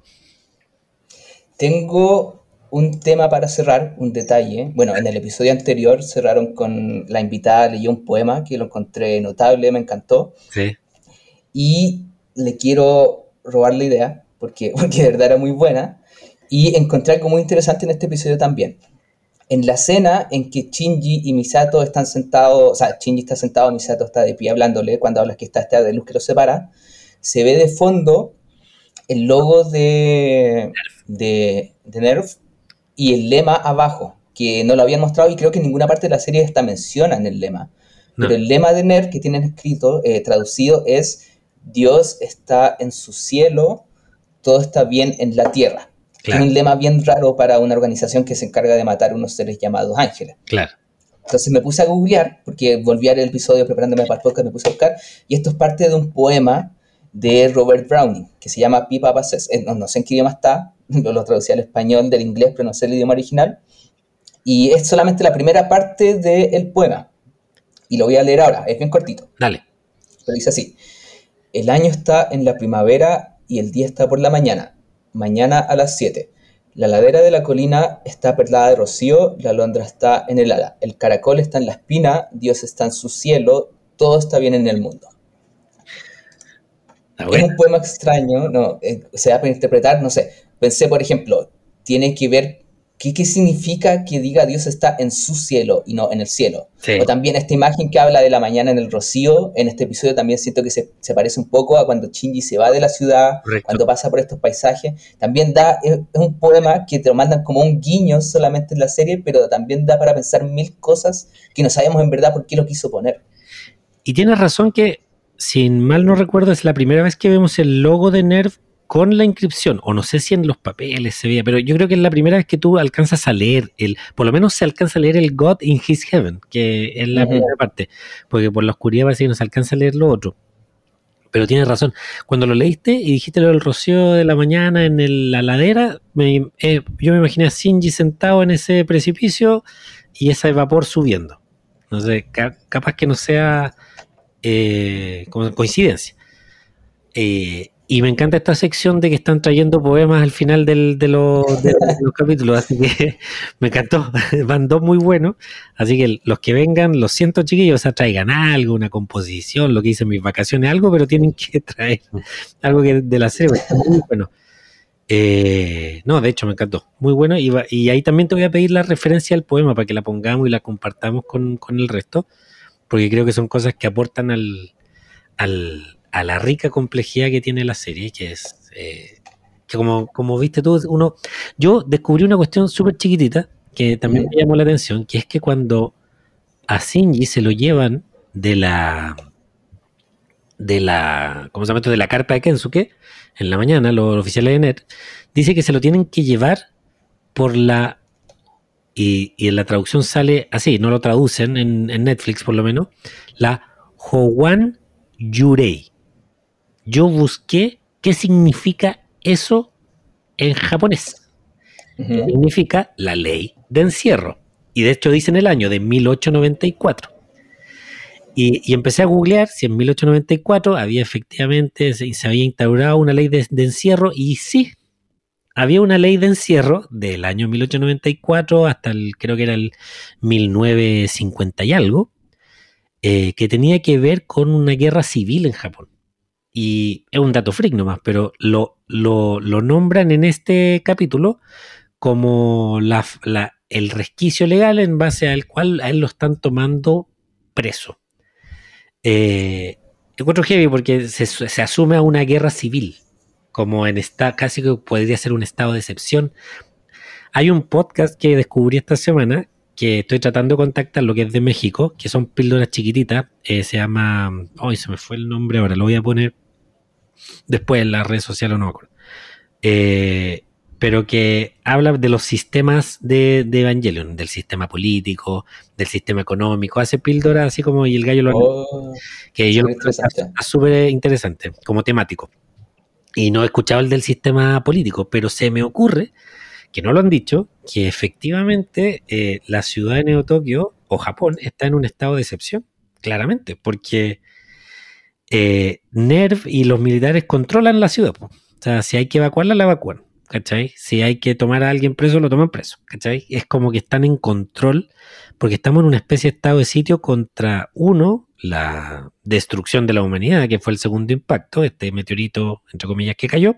Tengo un tema para cerrar, un detalle. Bueno, en el episodio anterior cerraron con la invitada leyó un poema que lo encontré notable, me encantó. Sí. Y le quiero robar la idea, porque, porque de verdad era muy buena. Y encontré algo muy interesante en este episodio también. En la escena en que Shinji y Misato están sentados, o sea, Shinji está sentado, Misato está de pie hablándole, cuando hablas que está este de luz que los separa, se ve de fondo el logo de, de, Nerf y el lema abajo, que no lo habían mostrado y creo que en ninguna parte de la serie está menciona en el lema. Pero el lema de Nerf que tienen escrito, eh, traducido, es Dios está en su cielo, todo está bien en la tierra. Es un lema bien raro para una organización que se encarga de matar unos seres llamados ángeles. Claro. Entonces me puse a googlear, porque volví a ver el episodio preparándome para el podcast, me puse a buscar, y esto es parte de un poema de Robert Browning, que se llama Pipa Passes. Eh, no, sé en qué idioma está, lo, traducí al español, del inglés, pero no sé el idioma original. Y es solamente la primera parte del poema. Y lo voy a leer ahora, es bien cortito. Dale. Lo dice así. El año está en la primavera y el día está por la mañana. Mañana a las 7. La ladera de la colina está perlada de rocío, la alondra está en el ala, el caracol está en la espina, Dios está en su cielo, todo está bien en el mundo. Ah, es un poema extraño, no, eh, se va a interpretar, no sé. Pensé, por ejemplo, tiene que ver qué, qué significa que diga Dios está en su cielo y no en el cielo. O también esta imagen que habla de la mañana en el rocío, en este episodio también siento que se, se parece un poco a cuando Shinji se va de la ciudad, cuando pasa por estos paisajes. También da, es, un poema que te lo mandan como un guiño solamente en la serie, pero también da para pensar mil cosas que no sabemos en verdad por qué lo quiso poner. Y tienes razón que sin mal no recuerdo, es la primera vez que vemos el logo de Nerf con la inscripción, o no sé si en los papeles se veía, pero yo creo que es la primera vez que tú alcanzas a leer el, por lo menos se alcanza a leer el God in His Heaven, que es la primera parte, porque por la oscuridad parece que no se alcanza a leer lo otro. Pero tienes razón, cuando lo leíste y dijiste lo del rocío de la mañana en la ladera, eh, yo me imaginé a Shinji sentado en ese precipicio y ese vapor subiendo. No sé, capaz que no sea eh, coincidencia. Eh, y me encanta esta sección de que están trayendo poemas al final de, los, capítulos, así que me encantó. Van dos muy buenos, así que los que vengan, los siento chiquillos, o traigan algo, una composición, lo que hice en mis vacaciones, algo, pero tienen que traer algo de la serie, muy bueno. Eh, no, de hecho me encantó, muy bueno, y, y, ahí también te voy a pedir la referencia al poema para que la pongamos y la compartamos con, con el resto porque creo que son cosas que aportan al, a la rica complejidad que tiene la serie, que es eh, que como, viste tú, uno, yo descubrí una cuestión súper chiquitita que también me llamó la atención, que es que cuando a Shinji se lo llevan de la de la ¿cómo se llama de la carpa de Kensuke en la mañana, los oficiales de NET, dice que se lo tienen que llevar por la y, en la traducción sale así, no lo traducen en, Netflix por lo menos, la Howan Yurei. Yo busqué qué significa eso en japonés. Significa la ley de encierro. Y de hecho dice en el año de 1894. Y, empecé a googlear si en 1894 había efectivamente, se, se había instaurado una ley de, de, encierro y sí, había una ley de encierro del año 1894 hasta el, creo que era el 1950 y algo, eh, que tenía que ver con una guerra civil en Japón. Y es un dato freak nomás, pero lo, lo, nombran en este capítulo como la, el resquicio legal en base al cual a él lo están tomando preso. Eh, encuentro heavy porque se, asume a una guerra civil, como en esta, casi que podría ser un estado de excepción. Hay un podcast que descubrí esta semana que estoy tratando de contactar, lo que es de México, que son píldoras chiquititas. Eh, se llama. Ay, se me fue el nombre ahora, lo voy a poner después en las redes sociales, no me acuerdo. Eh, pero que habla de los sistemas de, Evangelion, del sistema político, del sistema económico, hace píldora así como y el gallo lo oh, que yo lo súper interesante como temático. Y no he escuchado el del sistema político, pero se me ocurre, que no lo han dicho, que efectivamente eh, la ciudad de Neo Tokio o Japón está en un estado de excepción, claramente, porque eh, NERV y los militares controlan la ciudad. O sea, si hay que evacuarla, la evacúan ¿cachai? Si hay que tomar a alguien preso, lo toman preso, ¿cachai? Es como que están en control porque estamos en una especie de estado de sitio contra, uno, la destrucción de la humanidad, que fue el segundo impacto, este meteorito, entre comillas, que cayó,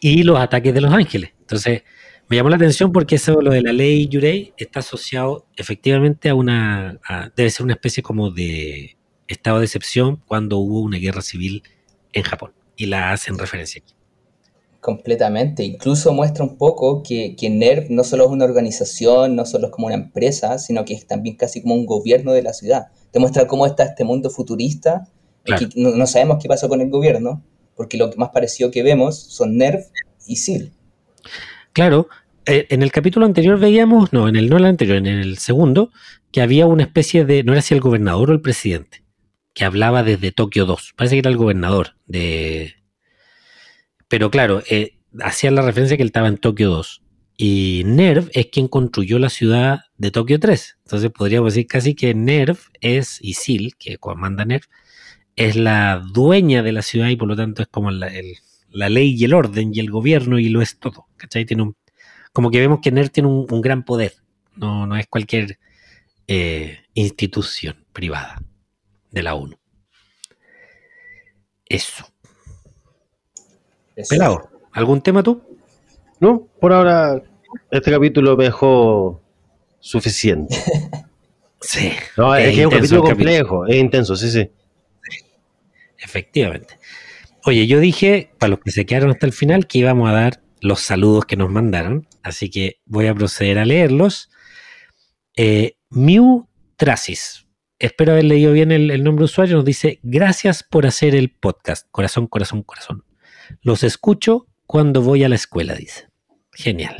y los ataques de los ángeles. Entonces, me llamó la atención porque eso, lo de la ley Yurei, está asociado efectivamente a una, debe ser una especie como de estado de excepción cuando hubo una guerra civil en Japón, y la hacen referencia aquí. Completamente. Incluso muestra un poco que, que NERV no solo es una organización, no solo es como una empresa, sino que es también casi como un gobierno de la ciudad. Te muestra cómo está este mundo futurista. no, sabemos qué pasó con el gobierno, porque lo más parecido que vemos son NERV y SIL. Claro, eh, en el capítulo anterior veíamos, no, en el no el anterior, en el segundo, que había una especie de, no era si el gobernador o el presidente, que hablaba desde Tokio 2. Parece que era el gobernador de, pero claro, eh, hacía la referencia que él estaba en Tokio 2. Y NERV es quien construyó la ciudad de Tokio 3. Entonces podríamos decir casi que NERV es ISIL, que comanda NERV, es la dueña de la ciudad y por lo tanto es como la, ley y el orden y el gobierno y lo es todo. ¿Cachai? Tiene un, como que vemos que NERV tiene un, gran poder. No, no es cualquier eh, institución privada de la ONU. Eso. Pelado, ¿algún tema tú? No, por ahora este capítulo me dejó suficiente. sí. No, es, que es un capítulo complejo, es intenso, sí, sí. Efectivamente. Oye, yo dije, para los que se quedaron hasta el final, que íbamos a dar los saludos que nos mandaron, así que voy a proceder a leerlos. Eh, Mew Trasis, espero haber leído bien el, el nombre de usuario, nos dice, gracias por hacer el podcast, corazón, corazón, corazón. Los escucho cuando voy a la escuela, dice. Genial.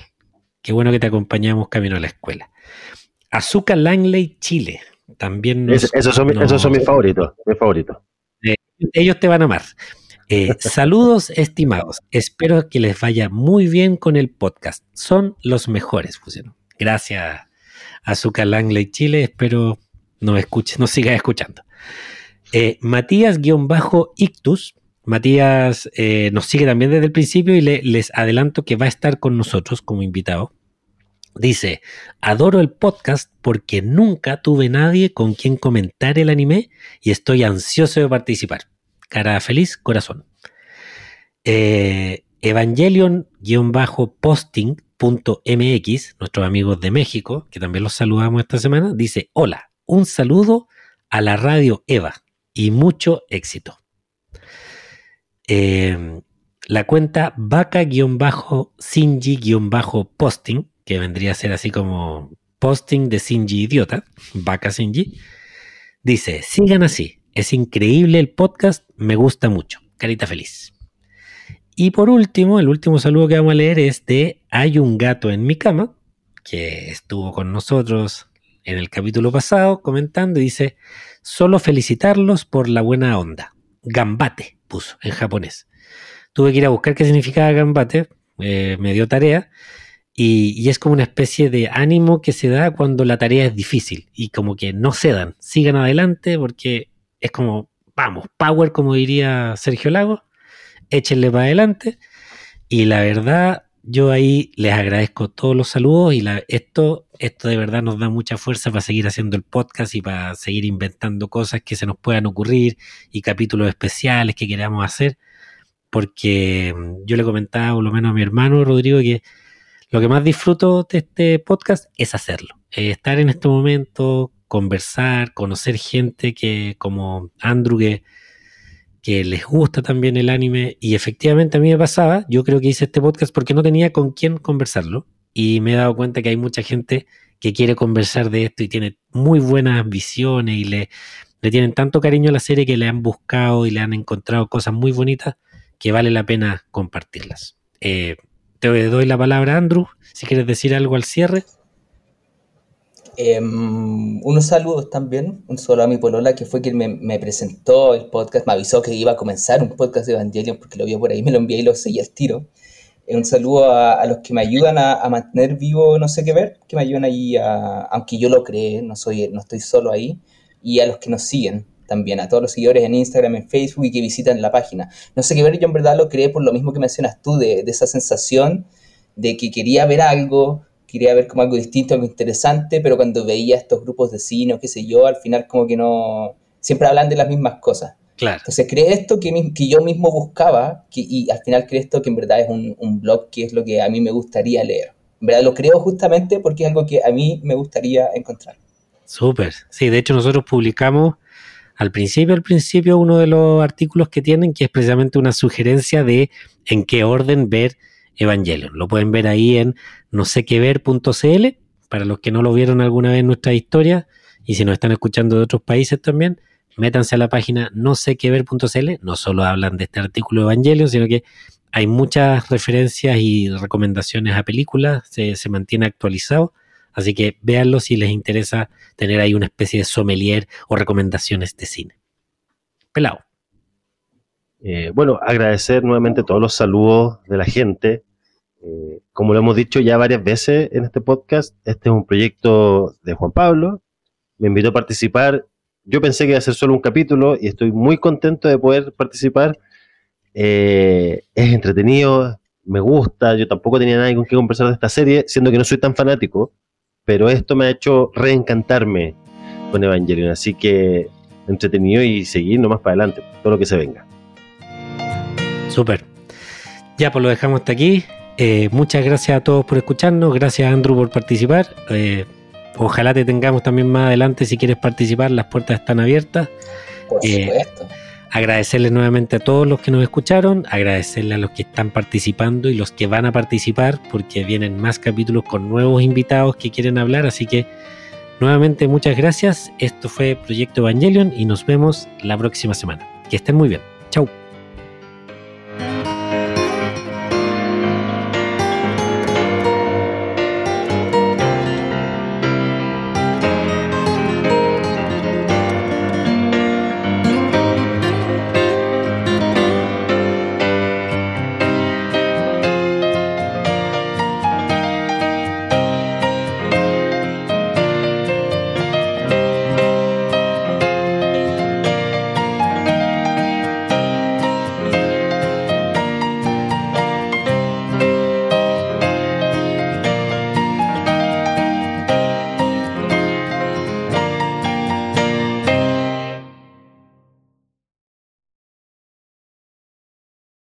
Qué bueno que te acompañamos camino a la escuela. Azúcar Langley Chile. También esos, son, mis favoritos. Eh, ellos te van a amar. Eh, saludos, estimados. Espero que les vaya muy bien con el podcast. Son los mejores, pusieron. Gracias, Azúcar Langley Chile. Espero nos escuche, nos sigas escuchando. Eh, Matías-Ictus Matías eh, nos sigue también desde el principio y les adelanto que va a estar con nosotros como invitado. Dice, adoro el podcast porque nunca tuve nadie con quien comentar el anime y estoy ansioso de participar. Cara feliz, corazón. Eh, Evangelion-posting.mx, nuestros amigos de México, que también los saludamos esta semana, dice, hola, un saludo a la radio Eva y mucho éxito. Em, la cuenta vaca-sinji-posting, que vendría a ser así como posting de Sinji idiota, vaca Sinji, dice, sigan así, es increíble el podcast, me gusta mucho, carita feliz. Y por último, el último saludo que vamos a leer es de Hay un gato en mi cama, que estuvo con nosotros en el capítulo pasado comentando y dice, solo felicitarlos por la buena onda. Gambate puso en japonés. Tuve que ir a buscar qué significaba gambate, eh, me dio tarea, y, es como una especie de ánimo que se da cuando la tarea es difícil y como que no cedan, sigan adelante porque es como, vamos, power, como diría Sergio Lago, échenle para adelante. Y la verdad, yo ahí les agradezco todos los saludos y esto, esto de verdad nos da mucha fuerza para seguir haciendo el podcast y para seguir inventando cosas que se nos puedan ocurrir y capítulos especiales que queramos hacer, porque mm, yo le comentaba, por lo menos a mi hermano Rodrigo, que lo que más disfruto de este podcast es hacerlo. estar en este momento, conversar, conocer gente que, como Andrew, que, que les gusta también el anime. Y efectivamente a mí me pasaba, yo creo que hice este podcast porque no tenía con quién conversarlo. Y me he dado cuenta que hay mucha gente que quiere conversar de esto y tiene muy buenas visiones y le, le tienen tanto cariño a la serie que le han buscado y le han encontrado cosas muy bonitas que vale la pena compartirlas. Eh, te doy la palabra, Andrew, si quieres decir algo al cierre. Em, unos saludos también, un saludo a mi polola que fue quien me, presentó el podcast, me avisó que iba a comenzar un podcast de Evangelion porque lo vio por ahí, me lo envié y lo seguí al tiro. Eh, un saludo a, los que me ayudan a, mantener vivo No sé qué ver, que me ayudan ahí, a, aunque yo lo cree, no, soy, no estoy solo ahí, y a los que nos siguen también, a todos los seguidores en Instagram, en Facebook y que visitan la página. No sé qué ver, yo en verdad lo creé por lo mismo que mencionas tú, de esa sensación de que quería ver algo, quería ver como algo distinto, algo interesante, pero cuando veía estos grupos de cine o qué sé yo, al final como que no, siempre hablan de las mismas cosas. Claro. Entonces creé esto que, que yo mismo buscaba y al final creé esto que en verdad es un, un, blog que es lo que a mí me gustaría leer. En verdad lo creo justamente porque es algo que a mí me gustaría encontrar. Súper. Sí, de hecho nosotros publicamos al principio, al principio, uno de los artículos que tienen, que es precisamente una sugerencia de en qué orden ver Evangelion. Lo pueden ver ahí en no sé qué ver.cl, para los que no lo vieron alguna vez en nuestra historia, y si nos están escuchando de otros países también, métanse a la página no sé qué ver.cl, no solo hablan de este artículo de Evangelion, sino que hay muchas referencias y recomendaciones a películas, se, se mantiene actualizado Así que véanlo si les interesa tener ahí una especie de sommelier o recomendaciones de cine. Pelado. Eh, bueno, agradecer nuevamente todos los saludos de la gente. Eh, como lo hemos dicho ya varias veces en este podcast, este es un proyecto de Juan Pablo. Me invitó a participar. Yo pensé que iba a ser solo un capítulo y estoy muy contento de poder participar. Eh, es entretenido, me gusta. Yo tampoco tenía nada con qué conversar de esta serie, siendo que no soy tan fanático pero esto me ha hecho reencantarme con Evangelion, así que entretenido y seguir nomás para adelante, todo lo que se venga. Súper. Ya, pues lo dejamos hasta aquí. Eh, muchas gracias a todos por escucharnos, gracias Andrew por participar. Eh, ojalá te tengamos también más adelante si quieres participar, las puertas están abiertas. Por eh, supuesto agradecerles nuevamente a todos los que nos escucharon, agradecerle a los que están participando y los que van a participar, porque vienen más capítulos con nuevos invitados que quieren hablar, así que nuevamente muchas gracias. Esto fue Proyecto Evangelion y nos vemos la próxima semana. Que estén muy bien. Chau. Thank you.